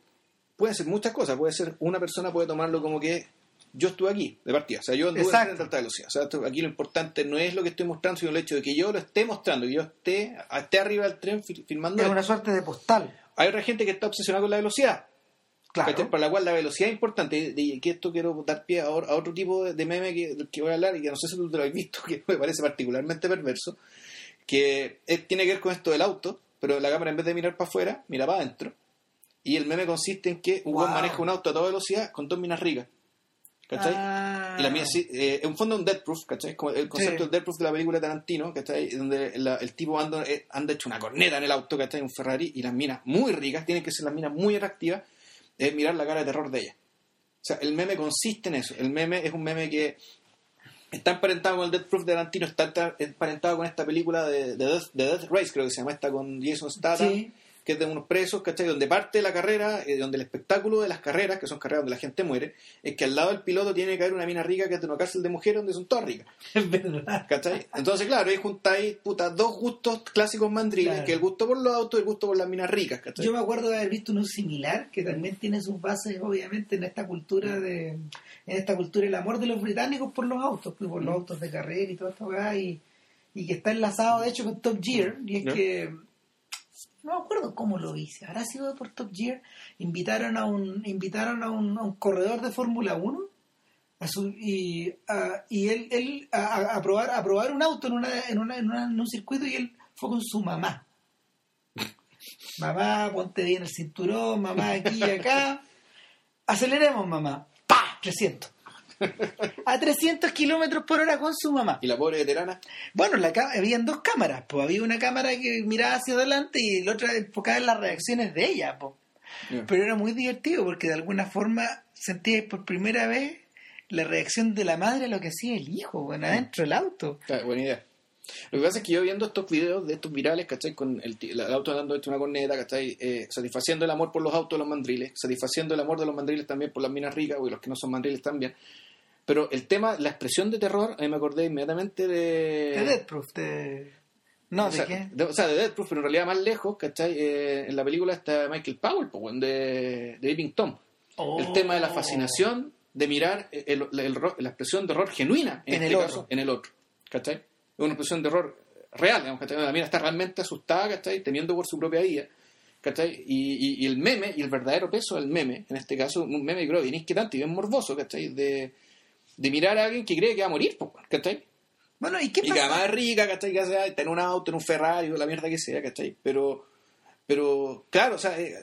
pueden ser muchas cosas. Puede ser, una persona puede tomarlo como que yo estuve aquí, de partida. O sea, yo anduve en Exacto. de alta velocidad. O sea, aquí lo importante no es lo que estoy mostrando, sino el hecho de que yo lo esté mostrando, que yo esté, esté arriba del tren fil- filmando. es una suerte de postal. Hay otra gente que está obsesionada con la velocidad. Claro. Para la cual la velocidad es importante. Y que esto quiero dar pie a, otro tipo de, meme que, del que voy a hablar y que no sé si tú te lo has visto, que me parece particularmente perverso, que tiene que ver con esto del auto, pero la cámara en vez de mirar para afuera, mira para adentro. Y el meme consiste en que Wow. weón maneja un auto a toda velocidad con dos minas ricas. ¿Cachai? Ah. Y la mía sí, eh, en un fondo un Death Proof, ¿cachai? Como el concepto Sí. del Death Proof de la película de Tarantino, ¿cachai? Donde la- el tipo anda, eh, anda hecho una corneta en el auto, ¿cachai? Un Ferrari, y las minas muy ricas, tienen que ser las minas muy atractivas, es mirar la cara de terror de ella. O sea, el meme consiste en eso. El meme es un meme que está emparentado con el Death Proof de Tarantino, está enta- emparentado con esta película de, de Death, de Death Race, creo que se llama, esta con Jason Statham Sí. Que es de unos presos, ¿cachai? Donde parte la carrera, eh, donde el espectáculo de las carreras, que son carreras donde la gente muere, es que al lado del piloto tiene que haber una mina rica que es de una cárcel de mujeres donde son todas ricas, Es verdad. ¿cachai? Entonces, claro, ahí juntáis, puta, dos gustos clásicos mandriles, Claro. que el gusto por los autos y el gusto por las minas ricas, ¿cachai? Yo me acuerdo de haber visto uno similar que también tiene sus bases obviamente en esta cultura de en esta cultura del amor de los británicos por los autos, por los Mm. autos de carrera y todo esto acá, y, y que está enlazado de hecho con Top Gear y es que no me acuerdo cómo lo hice, habrá sido por Top Gear, invitaron a un invitaron a un, a un corredor de Fórmula 1 a su- y, a- y él, él a, a- probar a probar un auto en una, en, una, en, una- en un circuito y él fue con su mamá. Mamá ponte bien el cinturón mamá aquí y acá. Aceleremos mamá. ¡Pah! 300 a 300 kilómetros por hora con su mamá Y la pobre veterana, bueno, la habían dos cámaras, pues había una cámara que miraba hacia adelante y la otra enfocada en las reacciones de ella, pues. Pero era muy divertido porque de alguna forma sentía por primera vez la reacción de la madre a lo que hacía el hijo, bueno, adentro del auto. Claro, buena idea. Lo que pasa es que yo viendo estos videos de estos virales, ¿cachai? Con el, auto dando una corneta, ¿cachai? Eh, satisfaciendo el amor por los autos de los mandriles, satisfaciendo el amor de los mandriles también por las minas ricas, y los que no son mandriles también. Pero el tema, la expresión de terror, a mí me acordé inmediatamente de... De Death Proof, de... No, o, ¿de sea, qué? de, o sea, de Death Proof, pero en realidad más lejos, ¿cachai? Eh, en la película está Michael Powell, de, de Tom. El Oh. tema de la fascinación de mirar el- el- el ro- la expresión de horror genuina en, En este el caso, otro. en el otro. ¿Cachai? Es una expresión de horror real, digamos, ¿cachai? La mina está realmente asustada, ¿cachai? Temiendo por su propia vida. ¿Cachai? Y, y- y el meme, y el verdadero peso del meme, en este caso, un meme creo bien inquietante y bien morboso, ¿cachai? De, de mirar a alguien que cree que va a morir, ¿cachai? Bueno, ¿y qué Y que pasa? además es rica, ¿cachai? Que sea, está en un auto, en un Ferrari, o la mierda que sea, ¿cachai? Pero, pero claro, o sea, eh,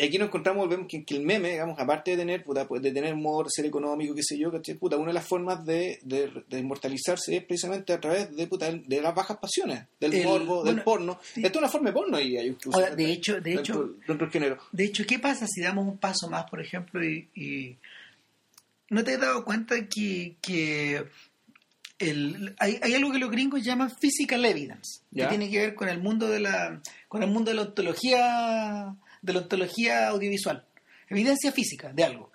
aquí nos encontramos, vemos que, que el meme, digamos, aparte de tener, puta, pues, de tener humor, ser económico, qué sé yo, ¿cachai? Puta, una de las formas de, de, de inmortalizarse es precisamente a través de, puta, de las bajas pasiones, del El- morbo, del porno. Esto es una forma de porno y hay incluso, Ahora, de hecho, de dentro, hecho, dentro del género. De hecho, ¿qué pasa si damos un paso más, por ejemplo, y, y- no te has dado cuenta que, que el, hay, hay algo que los gringos llaman physical evidence, ¿Ya? que tiene que ver con el mundo de la con el mundo de la ontología de la ontología audiovisual, evidencia física de algo.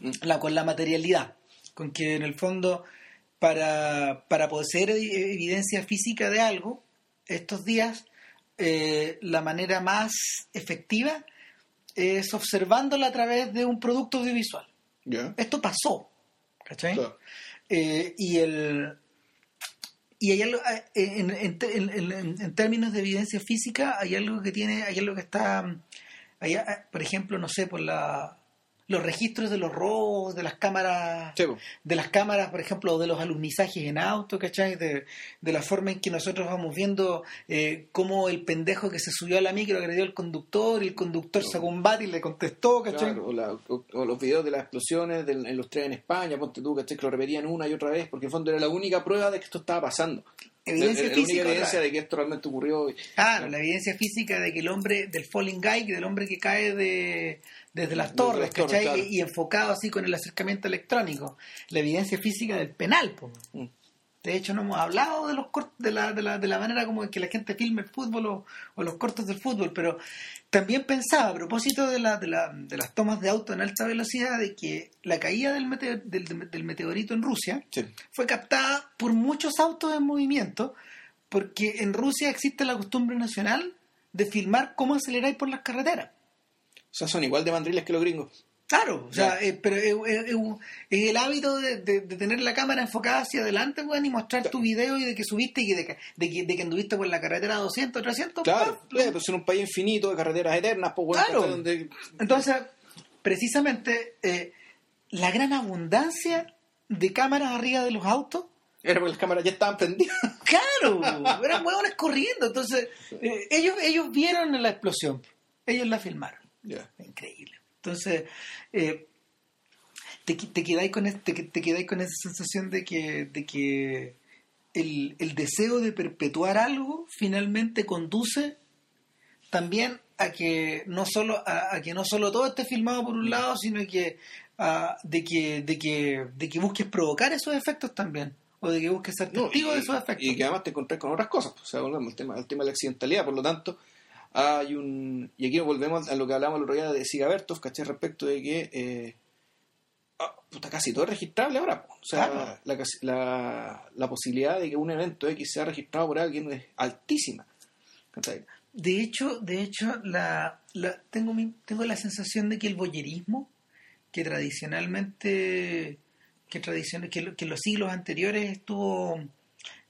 Mm. la, con la materialidad, con que en el fondo para, para poseer evi- evidencia física de algo, estos días eh, la manera más efectiva es observándola a través de un producto audiovisual. ¿Ya? Esto pasó, ¿cachai? Claro. Eh, y el y hay algo, eh, en, en- en- en- en términos de evidencia física hay algo que tiene hay algo que está hay, eh, por ejemplo no sé por la los registros de los robos de las cámaras Sí, de las cámaras, por ejemplo, de los alumnizajes en auto, ¿cachai? De, de la forma en que nosotros vamos viendo eh, cómo el pendejo que se subió a la micro agredió al conductor y el conductor sacó un bate y le contestó, ¿cachai? Claro, o, la- o- o los videos de las explosiones del- en los trenes en España, ponte tú, ¿cachai? Que lo repetían una y otra vez, porque en el fondo era la única prueba de que esto estaba pasando. Evidencia la, la física, única evidencia claro. de que esto realmente ocurrió. Claro, la evidencia física de que el hombre, del falling guy, del hombre que cae de, desde las Desde torres. Y, enfocado así con el acercamiento electrónico. La evidencia física del penal, po. Mm. De hecho, no hemos hablado de los cort- de la, de la, de la manera como que la gente filma el fútbol o, o los cortos del fútbol, pero también pensaba, a propósito de, la, de, la, de las tomas de auto en alta velocidad, de que la caída del, mete- del, del meteorito en Rusia Sí. fue captada por muchos autos en movimiento, porque en Rusia existe la costumbre nacional de filmar cómo aceleráis por las carreteras. O sea, son igual de mandriles que los gringos. Claro, o sea, eh, pero es, es- es- es el hábito de, de- de tener la cámara enfocada hacia adelante, weón, y mostrar tu video y de que subiste y de que, de que, de que anduviste por la carretera 200, 300. Claro, ¡pam! eh, pues en un país infinito de carreteras eternas, pues Claro. Entonces, precisamente, eh, la gran abundancia de cámaras arriba de los autos era porque las cámaras ya estaban prendidas. Claro, eran hueones corriendo. Entonces, eh, ellos, ellos vieron la explosión, ellos la filmaron. Increíble. Entonces, eh, te, te quedáis con, este, te, quedáis con esa sensación de que, de que el, el deseo de perpetuar algo finalmente conduce también a que no solo a, que no solo todo esté filmado por un lado sino que de que de que de que busques provocar esos efectos también o de que busques ser testigo de esos efectos y que además te encontrés con otras cosas o sea volvemos al tema al tema de la accidentalidad por lo tanto hay un y aquí volvemos a lo que hablamos el otro día de Sigabertov ¿caché? respecto de que eh, ah, puta, casi todo es registrable ahora o sea la, la, la, posibilidad de que un evento X sea registrado por alguien es altísima ¿cachai? De hecho, de hecho la, la, tengo, tengo la sensación de que el boyerismo, que tradicionalmente, que, tradicional, que, que los siglos anteriores estuvo,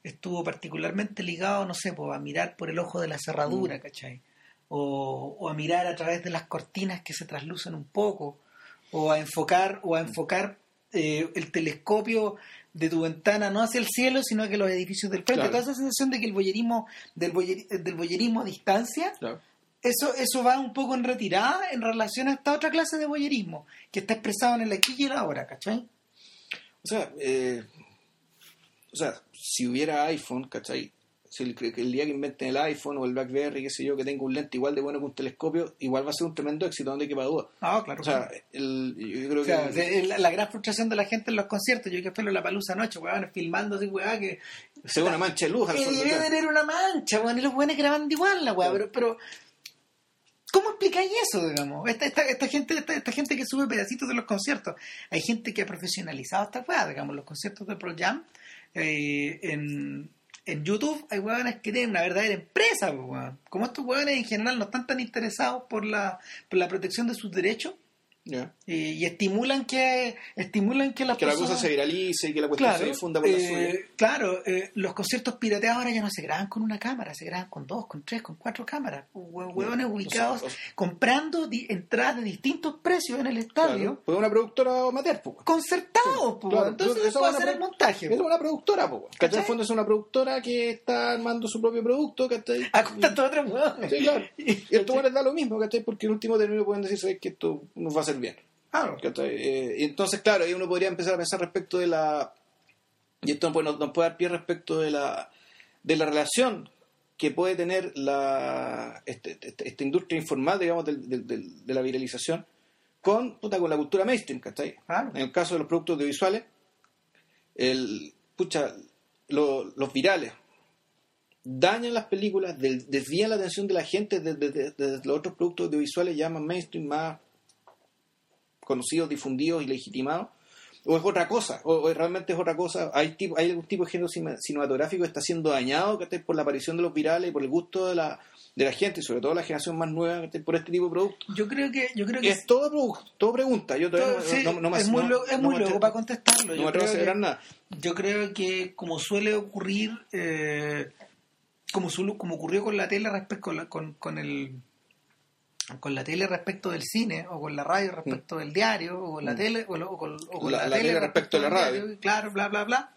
estuvo particularmente ligado, no sé, pues, a mirar por el ojo de la cerradura, mm. ¿cachai? O, o, a mirar a través de las cortinas que se traslucen un poco, o a enfocar, o a enfocar eh, el telescopio de tu ventana no hacia el cielo, sino hacia los edificios del frente. Toda esa sensación de que el boyerismo, del, del boyerismo a distancia, eso, eso va un poco en retirada en relación a esta otra clase de boyerismo, que está expresado en el aquí y el ahora, ¿cachai? O sea, eh, o sea, si hubiera iPhone, ¿cachai? si el, el, día que inventen el iPhone o el BlackBerry, qué sé yo, que tenga un lente igual de bueno que un telescopio, igual va a ser un tremendo éxito, donde quepa duda. Ah, claro. O sea, el, yo creo que... la, gran frustración de la gente en los conciertos, yo que en la palusa anoche, weón, filmando así, weón, que... Se ve una mancha de luz al fondo. Debe tener una mancha, weón, y los weones grabando igual la weón, pero, pero... ¿Cómo explicáis eso, digamos? Esta, esta, esta gente esta, gente que sube pedacitos de los conciertos. Hay gente que ha profesionalizado esta weá, digamos, los conciertos de Pro Jam. Eh, en, en YouTube hay huevones que tienen una verdadera empresa, Como estos huevones en general no están tan interesados por la, por la protección de sus derechos, y, estimulan que estimulan que, la cosa se viralice y que la cuestión se difunda por la eh, Claro, eh, los conciertos pirateados ahora ya no se graban con una cámara, se graban con dos, con tres, con cuatro cámaras. Huevones ubicados comprando entradas de distintos precios en el estadio. pues una productora amateur, pues. Concertado, pues. Entonces eso puede hacer el montaje. Es una productora, pues. Que en el fondo es una productora que está armando su propio producto, ¿cachai? A de otros. Sí, claro. Y a estos les da lo mismo, ¿cachai? Porque en último término pueden decir, que esto nos va a bien. Claro. Eh, entonces, claro, ahí uno podría empezar a pensar respecto de la. Y esto nos, puede dar pie respecto de la, de la relación que puede tener la, este, este, esta industria informal, digamos, de la viralización con, puta, con la cultura mainstream, ¿cachai? En el caso de los productos audiovisuales, el, pucha, los virales dañan las películas, desvían la atención de la gente desde los otros productos audiovisuales ya más mainstream, más conocidos, difundidos y legitimados, o es otra cosa, o, realmente es otra cosa. Hay, tipo, hay algún tipo de género cinematográfico que está siendo dañado por la aparición de los virales y por el gusto de la, de la gente, y sobre todo la generación más nueva, por este tipo de productos. Yo creo que. Yo creo que es todo, todo pregunta. Yo es muy, es muy loco para contestarlo. No me atrevo a asegurar nada. Yo creo que, como suele ocurrir. Eh, como, como ocurrió con la tele respecto con, con el con la tele respecto del cine o con la radio respecto mm. del diario o con la mm. tele o, con, la, tele, respecto de la radio claro bla bla bla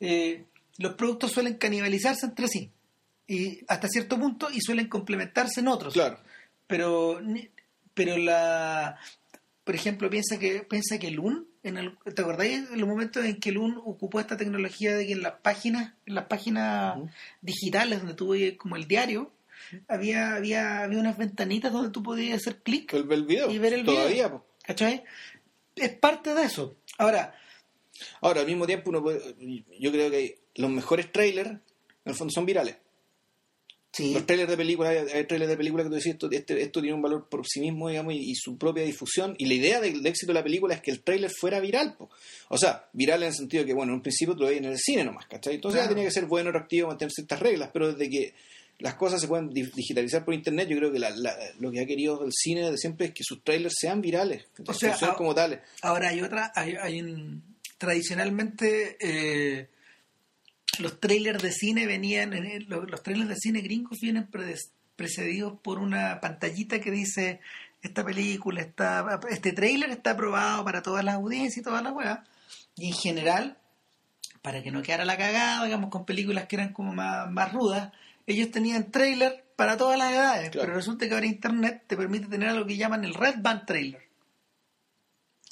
eh, los productos suelen canibalizarse entre sí y hasta cierto punto y suelen complementarse en otros claro pero pero la por ejemplo piensa que piensa que un en el, ¿te acordáis en los momentos en que el UN ocupó esta tecnología de que en las páginas en las páginas digitales donde tuve como el diario había, había, había unas ventanitas donde tú podías hacer clic y ver el Todavía, video. ¿Cachai? Es parte de eso. Ahora, ahora al mismo tiempo, uno yo creo que los mejores trailers, en el fondo, son virales. Los trailers de películas, hay trailers de películas que tú decís, esto, este, esto tiene un valor por sí mismo, digamos, y, su propia difusión. Y la idea del, éxito de la película es que el trailer fuera viral. O sea, viral en el sentido de que, bueno, en un principio tú lo veías en el cine nomás, ¿cachai? Entonces ya tenía que ser bueno, reactivo, mantener ciertas reglas, pero desde que las cosas se pueden digitalizar por internet, yo creo que lo que ha querido el cine de siempre es que sus trailers sean virales, o sea, como tales. Ahora hay otra, hay, hay tradicionalmente eh, los trailers de cine venían, los, trailers de cine gringos vienen precedidos por una pantallita que dice esta película está, este trailer está aprobado para todas las audiencias y todas las weas, y en general, para que no quedara la cagada, digamos, con películas que eran como más, más rudas, ellos tenían trailer para todas las edades, Claro. pero resulta que ahora Internet te permite tener algo que llaman el Red Band Trailer.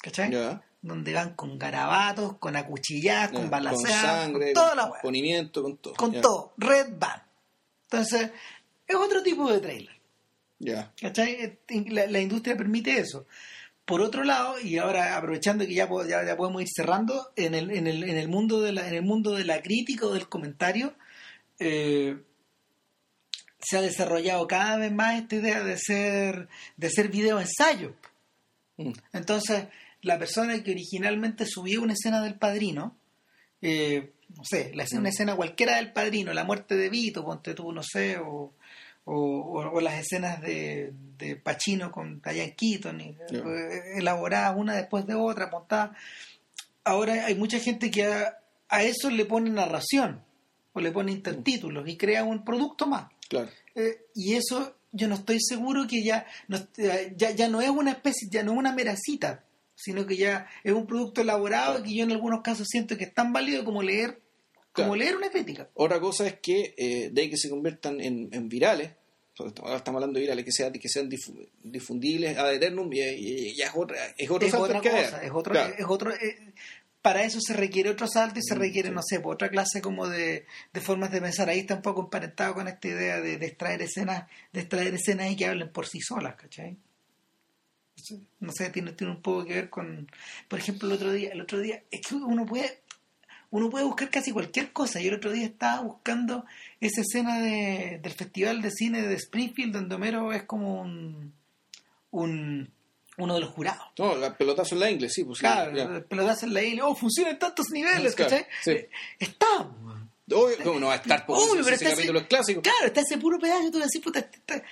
¿Cachai? Donde van con garabatos, con acuchilladas, con balaceadas, sangre, con toda la con ponimiento, con todo. Con todo, Red Band. Entonces, es otro tipo de trailer. Ya. ¿Cachai? La, la industria permite eso. Por otro lado, y ahora aprovechando que ya, ya, ya podemos ir cerrando, en el, en, el, en, el mundo de la, en el mundo de la crítica o del comentario, eh, se ha desarrollado cada vez más esta idea de ser, de ser video ensayo. Mm. Entonces, la persona que originalmente subió una escena del padrino, eh, no sé, la, una escena cualquiera del padrino, la muerte de Vito, ponte tú, no sé, o, o, o- o las escenas de, de Pacino con Diane Keaton, y, Ya. eh, elaboradas una después de otra, montadas. Ahora hay mucha gente que a, a eso le pone narración o le pone intertítulos y crea un producto más. Claro. Eh, y eso yo no estoy seguro que ya no, eh, ya, ya no es una especie, ya no es una mera cita, sino que ya es un producto elaborado que yo en algunos casos siento que es tan válido como leer como leer una crítica. Otra cosa es que eh, de ahí que se conviertan en, en virales, ahora estamos hablando de virales, que sean, que sean difu- difundibles ad eternum, y, y- y ya es otra, es otro Es otra cosa, es otro, Claro. es otro eh, para eso se requiere otro salto y se Mm, requiere, sí. no sé, otra clase como de, de formas de pensar. Ahí está un poco emparentado con esta idea de, de extraer escenas, de extraer escenas y que hablen por sí solas, ¿cachai? No sé, tiene, tiene un poco que ver con, por ejemplo, el otro día, el otro día, es que uno puede, uno puede buscar casi cualquier cosa. Yo el otro día estaba buscando esa escena de, del Festival de Cine de Springfield, donde Homero es como un, un uno de los jurados. No, la pelotazo en la inglés, sí, pues sí, Claro, el pelotazo en la isla, oh, funciona en tantos niveles, Claro, ¿cachai? sí. Está. Obvio, ¿cómo no va a estar? Porque Obvio, ese, pero ese está capítulo ese- es clásico. Claro, está ese puro pedazo, tú decís, puta, está-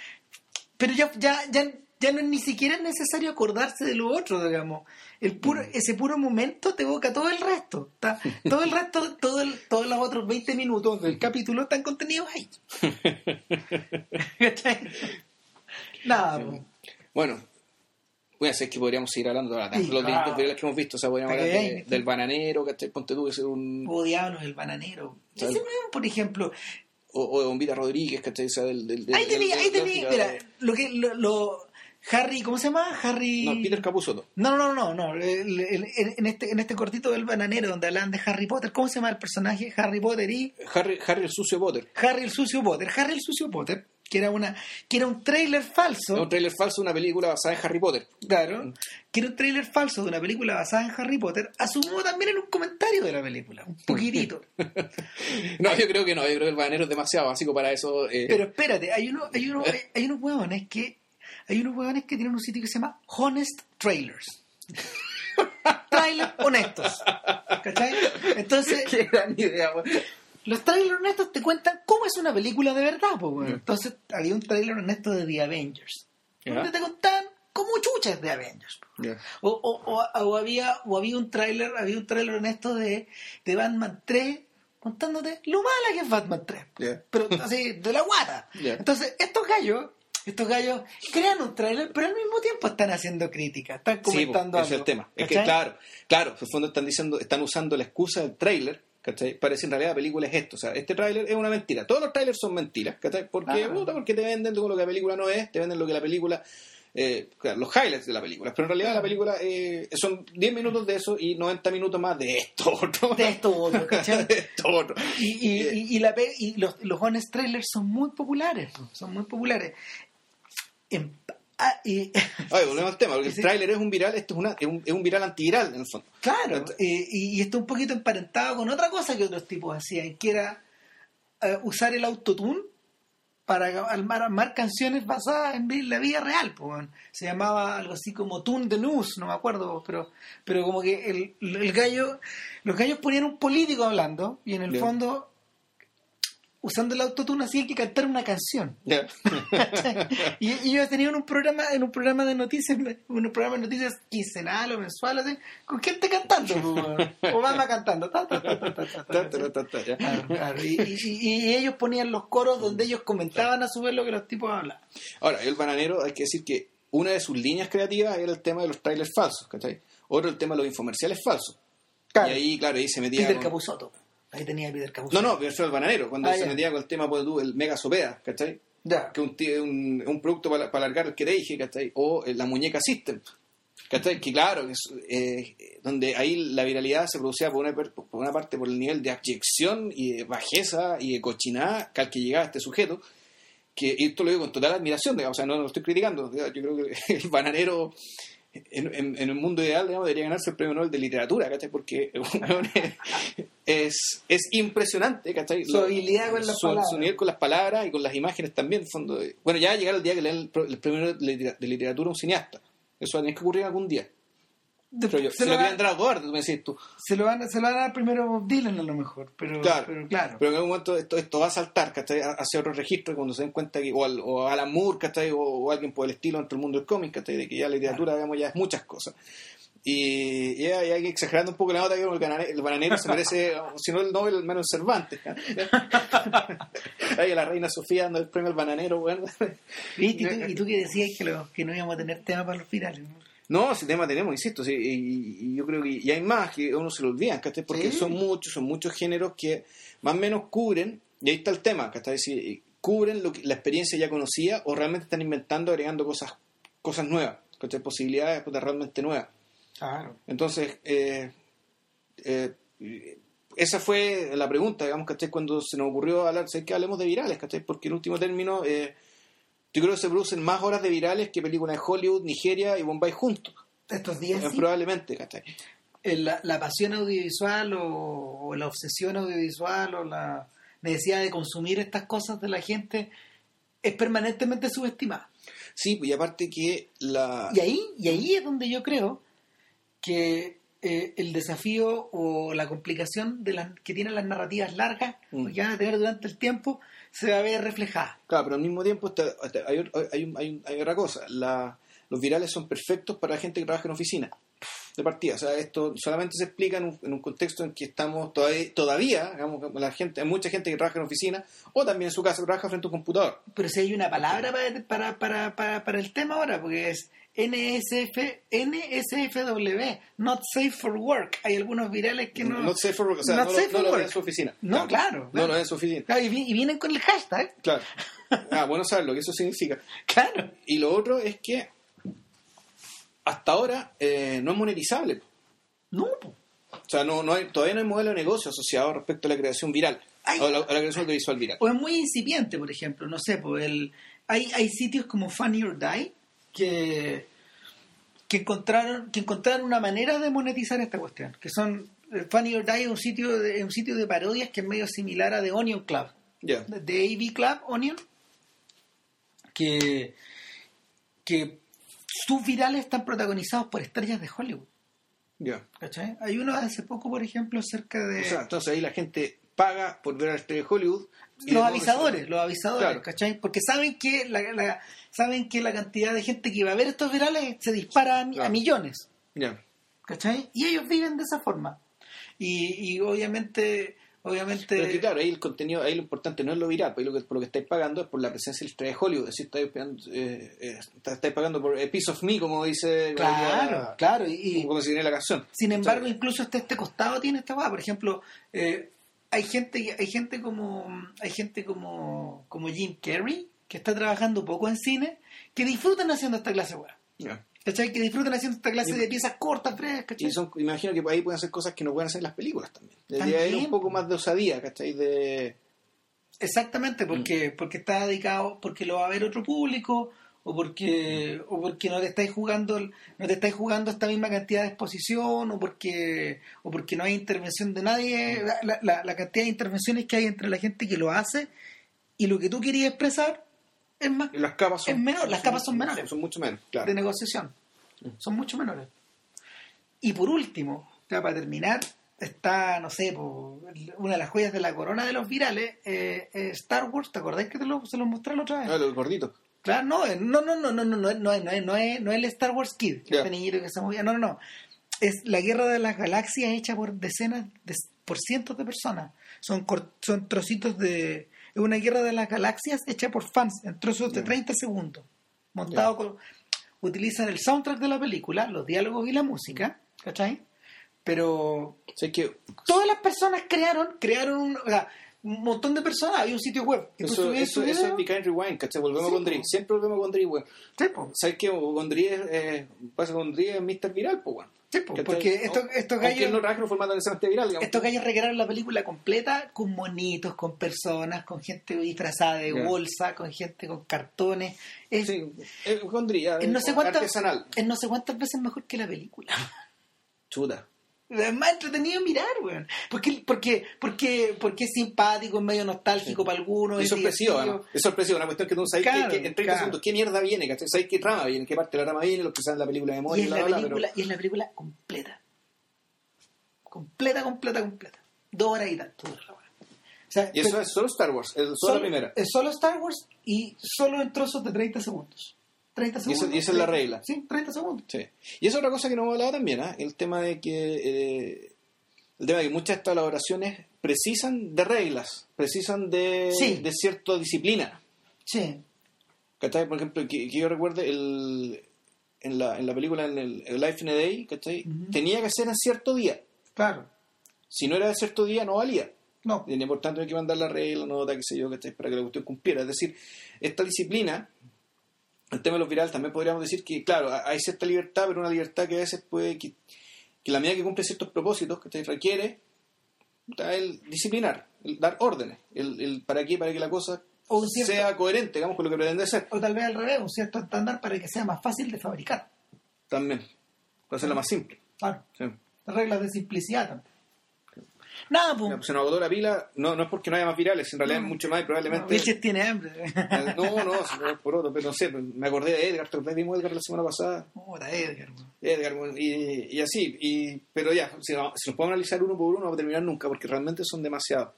pero ya, ya, ya, ya no, ni siquiera es necesario acordarse de lo otro, digamos. El puro, Mm. ese puro momento te evoca todo el resto. Está, todo el resto, todo el, todos los otros 20 minutos del capítulo están contenidos ahí. ¿Cachai? Nada, pues. Bueno, voy a hacer que podríamos seguir hablando de Sí, los claro. distintos virales que hemos visto. O sea, podríamos hablar de- del bananero, ¿cachai? Ponte tú que ser un. Oh, diablos, el bananero. ¿Sabes? por ejemplo, O, o de Bombita Rodríguez, ¿cachai? O sea, del. del, del- Ahí tenía, del- ahí mira, lo que, lo, lo- Harry, ¿cómo se llama? Harry... No, Peter Capusotto. No, no, no, no, el- el- el- en, este, en este cortito del bananero donde hablan de Harry Potter, ¿cómo se llama el personaje? Harry Potter y Harry, Harry el sucio Potter. Harry el sucio Potter. Harry el sucio Potter, que era una, que era un tráiler falso, un tráiler falso de una película basada en Harry Potter. claro, que era un tráiler falso de una película basada en Harry Potter, asumo también en un comentario de la película, un poquitito. No, yo creo que no. Yo creo que el bananero es demasiado básico para eso. eh, Pero espérate, hay uno, hay uno, hay, hay unos huevones que hay unos huevones que tienen un sitio que se llama Honest Trailers. Trailers honestos. ¿Cachai? Entonces, Qué gran idea. Los trailers honestos te cuentan cómo es una película de verdad, pues. Entonces, había un trailer honesto de The Avengers. Ya. Donde te contaban cómo chuchas de Avengers. po. Ya. O, o, o, o había, o había un tráiler, había un tráiler honesto de, de Batman 3 contándote lo mala que es Batman 3. Ya. Pero así, de la guata. Entonces, estos gallos, estos gallos crean un tráiler, pero al mismo tiempo están haciendo crítica, están Sí, comentando ese es el tema. Es que, claro, claro, en el fondo están diciendo, están usando la excusa del tráiler, ¿cachai? Para decir en realidad la película es esto. O sea, este tráiler es una mentira. Todos los trailers son mentiras, ¿cachai? Porque, puta, porque te venden lo que la película no es, te venden lo que la película. eh, claro, los highlights de la película. Pero en realidad la película eh, son 10 minutos de eso y 90 minutos más de esto otro. De esto otro, ¿cachai? de esto otro. Y, y, y, y la y los, los honest trailers son muy populares, po, son muy populares. En- ah, y- Oye, volvemos al tema, porque Sí. el tráiler es un viral, esto es, una, es, un, es un viral antiviral en el fondo. claro, eh, y, y está un poquito emparentado con otra cosa que otros tipos hacían, que era eh, usar el autotune para armar, armar canciones basadas en la vida real. weón. Se llamaba algo así como Tune the News, no me acuerdo, pero, pero como que el, el gallo, los gallos ponían un político hablando y en el fondo, usando el autotune, hacían que cantar una canción. Y, y ellos tenían un programa en un programa de noticias un programa de noticias quincenal o mensual así con gente cantando. Obama cantando. Y, ellos ponían los coros donde ellos comentaban a su vez lo que los tipos hablaban Ahora, el bananero, hay que decir que una de sus líneas creativas era el tema de los trailers falsos, ¿cachai? Otro el tema de los infomerciales falsos. Claro. Y ahí, claro, ahí se metía. Peter con- Capusotto ahí tenía a Peter No, Capusotto no, pero eso es el bananero, cuando Ah, se ya. metía con el tema, pues tú, el mega sopea, ¿cachai? Ya. que un, un, un producto para, para alargar el que te dije, ¿cachai? O eh, la muñeca System, ¿cachai? Que claro, que es, eh, donde ahí la viralidad se producía por una, por una parte por el nivel de abyección y de bajeza y de cochinada que al que llegaba este sujeto, que y esto lo digo con total admiración, digamos, o sea, no lo estoy criticando, yo creo que el bananero en, en, en el mundo ideal digamos, debería ganarse el premio Nobel de literatura, ¿cachai? Porque es, es impresionante, ¿cachai? Su habilidad con las su, palabras. su nivel con las palabras y con las imágenes también. en fondo. Bueno, ya va a llegar el día que le den el, premio Nobel de literatura a un cineasta. Eso va a tener que ocurrir algún día. Creo yo. se, lo lo a Goddard, tú me decís tú. se lo van, a- se lo van a dar primero Bob Dylan a lo mejor, pero Claro. pero claro. Pero en algún momento esto, esto va a saltar, ¿cachai? Hacia otro registro cuando se den cuenta que, o, al, o Alan Moore, ¿cachai? O, o alguien por el estilo entre el mundo del cómic, ¿cachai? De que ya la literatura, digamos, ya es muchas cosas. Y, y que exagerando un poco la nota que el, banane- el bananero se merece, si no el Nobel, al menos Cervantes. Ahí la reina Sofía dando el premio al bananero. ¿Y, tú, y tú que decías que, lo- que no íbamos a tener tema para los virales. ¿no? No, ese tema tenemos, insisto, sí, y, y yo creo que y hay más que uno se lo olvidan, ¿cachai? Porque Sí. son muchos, son muchos géneros que más o menos cubren, y ahí está el tema, ¿cachai? Si cubren lo que, la experiencia ya conocida o realmente están inventando, agregando cosas cosas nuevas, ¿cachai? Posibilidades pues, realmente nuevas. Claro. Entonces, eh, eh, esa fue la pregunta, digamos, ¿cachai? Cuando se nos ocurrió hablar, ¿sabes que hablemos de virales, ¿cachai? Porque en último término, eh, yo creo que se producen más horas de virales que películas de Hollywood, Nigeria y Bombay juntos. Estos días Eh, sí, Probablemente, ¿cachai? eh, la, la pasión audiovisual o, o la obsesión audiovisual o la necesidad de consumir estas cosas de la gente es permanentemente subestimada. Sí, y aparte que la... Y ahí, y ahí es donde yo creo que eh, el desafío o la complicación de las que tienen las narrativas largas, Mm. que van a tener durante el tiempo, se va a ver reflejada. Claro, pero al mismo tiempo está- está- hay, hay, hay otra cosa. La, los virales son perfectos para gente que trabaja en oficina. De partida. O sea, esto solamente se explica en un, en un contexto en que estamos todavía, todavía digamos, la gente, hay mucha gente que trabaja en oficina o también en su casa trabaja frente a un computador. Pero si hay una palabra para, para, para, para, para el tema ahora, porque es NSF, NSFW, Not Safe for Work. Hay algunos virales que no... No sé, for- o sea, Not no, safe lo- no work. en su oficina. No, claro, No claro. lo en su oficina. Claro, y, vi- y vienen con el hashtag. Claro. Ah, bueno saber lo que eso significa. Claro. Y lo otro es que hasta ahora eh, no es monetizable. No. O sea, no, no hay, todavía no hay modelo de negocio asociado respecto a la creación viral. Ay. O a la, a la creación audiovisual viral. O es muy incipiente, por ejemplo, no sé, pues el, hay, hay sitios como Funny or Die que, que encontraron que encontraron una manera de monetizar esta cuestión, que son eh, Funny or Die es un sitio de, es un sitio de parodias que es medio similar a The Onion Club, Ya. de AV Club Onion, que que sus virales están protagonizados por estrellas de Hollywood. Ya. ¿cachai? Hay uno hace poco, por ejemplo, cerca de O sea, entonces ahí la gente paga por ver a la estrella de Hollywood. los avisadores, los avisadores, Claro. ¿cachai? Porque saben que la, la- saben que la cantidad de gente que va a ver estos virales se dispara a, mi- a Claro. millones, Ya. ¿cachai? Y ellos viven de esa forma. Y, y obviamente, obviamente, Pero es que claro, ahí el contenido, ahí lo importante no es lo viral, pues lo que, por lo que estáis pagando es por la presencia de la estrella de Hollywood. Es decir, estáis pagando, eh, eh, estáis pagando por a piece of me, como dice claro, claro. Y, como se viene la canción. sin embargo, sea, incluso este, este costado tiene esta weá. Por ejemplo, eh, hay gente, hay gente como, hay gente como, como Jim Carrey que está trabajando poco en cine, que disfrutan haciendo esta clase ya. ¿Cachai? Que disfrutan haciendo esta clase Y- de piezas cortas, ¿cachai? Y son, imagino que ahí pueden hacer cosas que no pueden hacer en las películas también. Debería haber un poco más de osadía, ¿cachai? De, Exactamente, porque, porque está dedicado, porque lo va a ver otro público, o porque, o porque no te estáis jugando, no te estáis jugando esta misma cantidad de exposición, o porque, o porque no hay intervención de nadie, la, la- la cantidad de intervenciones que hay entre la gente que lo hace y lo que tú querías expresar es más y las capas son, Es menor, las capas son menores. Son mucho menos, claro. de negociación. Son mucho menores. Y por último, ya para terminar, está, no sé, po, una de las joyas de la corona de los virales, eh, eh, Star Wars, ¿te acordás que te lo, se lo mostré la otra vez? Ah, los gorditos. Claro, no, eh, no, no, no, no, no, no, no, no, no, es, no es el Star Wars Kid, este niñito que se movía, no, no, no. Es la guerra de las galaxias hecha por decenas, de, por cientos de personas. Son, son trocitos de... Es una guerra de las galaxias hecha por fans en trozos de Ya. 30 segundos. Montado con... Utilizan el soundtrack de la película, los diálogos y la música, ¿cachai? Pero O sea, que todas las personas crearon, crearon un, o sea, un montón de personas, había un sitio web. tú Eso, subías eso, eso es Behind Rewind, ¿cachai? Volvemos Sí, con Dri. Siempre volvemos con Dri, weón. Sí. ¿Sabes qué? Con Dri es, eh, pasa con Dri es Mr. Viral, pues, weón. Sí, po, ¿Cachai? porque estos, estos gallos... no formato viral, digamos. Estos gallos recrearon la película completa con monitos, con personas, con gente disfrazada de bolsa, con gente con cartones. Es, Sí, eh, con Dri, eh, es no sé cuántas, artesanal. es no sé cuántas veces mejor que la película. Chuta. Es más entretenido mirar, weón. Porque, porque, porque, porque es simpático, es medio nostálgico para algunos. Es sorpresivo, además. Es sorpresivo, una cuestión que tú no sabes Claro, que, que en 30 claro. segundos qué mierda viene, ¿cachai? ¿Sabes qué trama viene? ¿Qué parte de la trama viene? Los que saben la película de Y memoria, es, bla, la bla, película, y es la película completa. Completa, completa, completa. Dos horas y tanto. la. O sea, Y eso pero- es solo Star Wars, es solo, solo, la primera. Es solo Star Wars y solo en trozos de 30 segundos. 30 Y esa- segundos. y esa es la 30, regla. Sí, 30 segundos. Sí. Y es otra cosa que no hemos hablado también, ¿ah? el tema de que eh, el tema de que muchas de estas elaboraciones precisan de reglas, precisan de, Sí. de cierta disciplina. Sí. ¿Cachai? Por ejemplo, que, que yo recuerde el, en, la, en la película, en el, el Life in a Day, ¿cachai? Ujú. tenía que ser en cierto día. Claro. Si no era de cierto día, no valía. No. Y por tanto hay que mandar la regla, nota, qué sé yo, ¿cachai? Para que la cuestión cumpliera. Es decir, esta disciplina, el tema de los virales, también podríamos decir que, claro, hay cierta libertad, pero una libertad que a veces puede, que, que la medida que cumple ciertos propósitos, que requiere puta, el disciplinar, el dar órdenes, el, el para qué, para que la cosa O un cierto- sea coherente, digamos, con lo que pretende ser. O tal vez al revés, un cierto estándar para que sea más fácil de fabricar. También, para hacerla más simple. Claro. Sí. Reglas de simplicidad también. Nada, pues. Se nos agotó la pila, no, no es porque no haya más virales, en realidad No. es mucho más y probablemente... Vilches tiene hambre. Eh, No, no, no por otro, pero no sé, pues, me acordé de Edgar. Vimos Edgar la semana pasada, Puta, Edgar. Edgar, y, y así, y, pero ya, si, no- nos podemos analizar uno por uno, no vamos a terminar nunca, porque realmente son demasiados.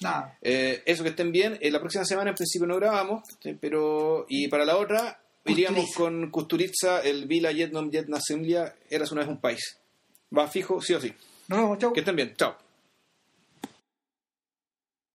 Nada. Eh, eso que estén bien, eh, la próxima semana en principio no grabamos, ¿sí? pero, y para la otra, iríamos Kusturica. con Kusturica, el Vila Yetnom Yetna Semlia, eras una vez un país. Va fijo, sí o sí. Nos vemos, chau. Que estén bien, chao.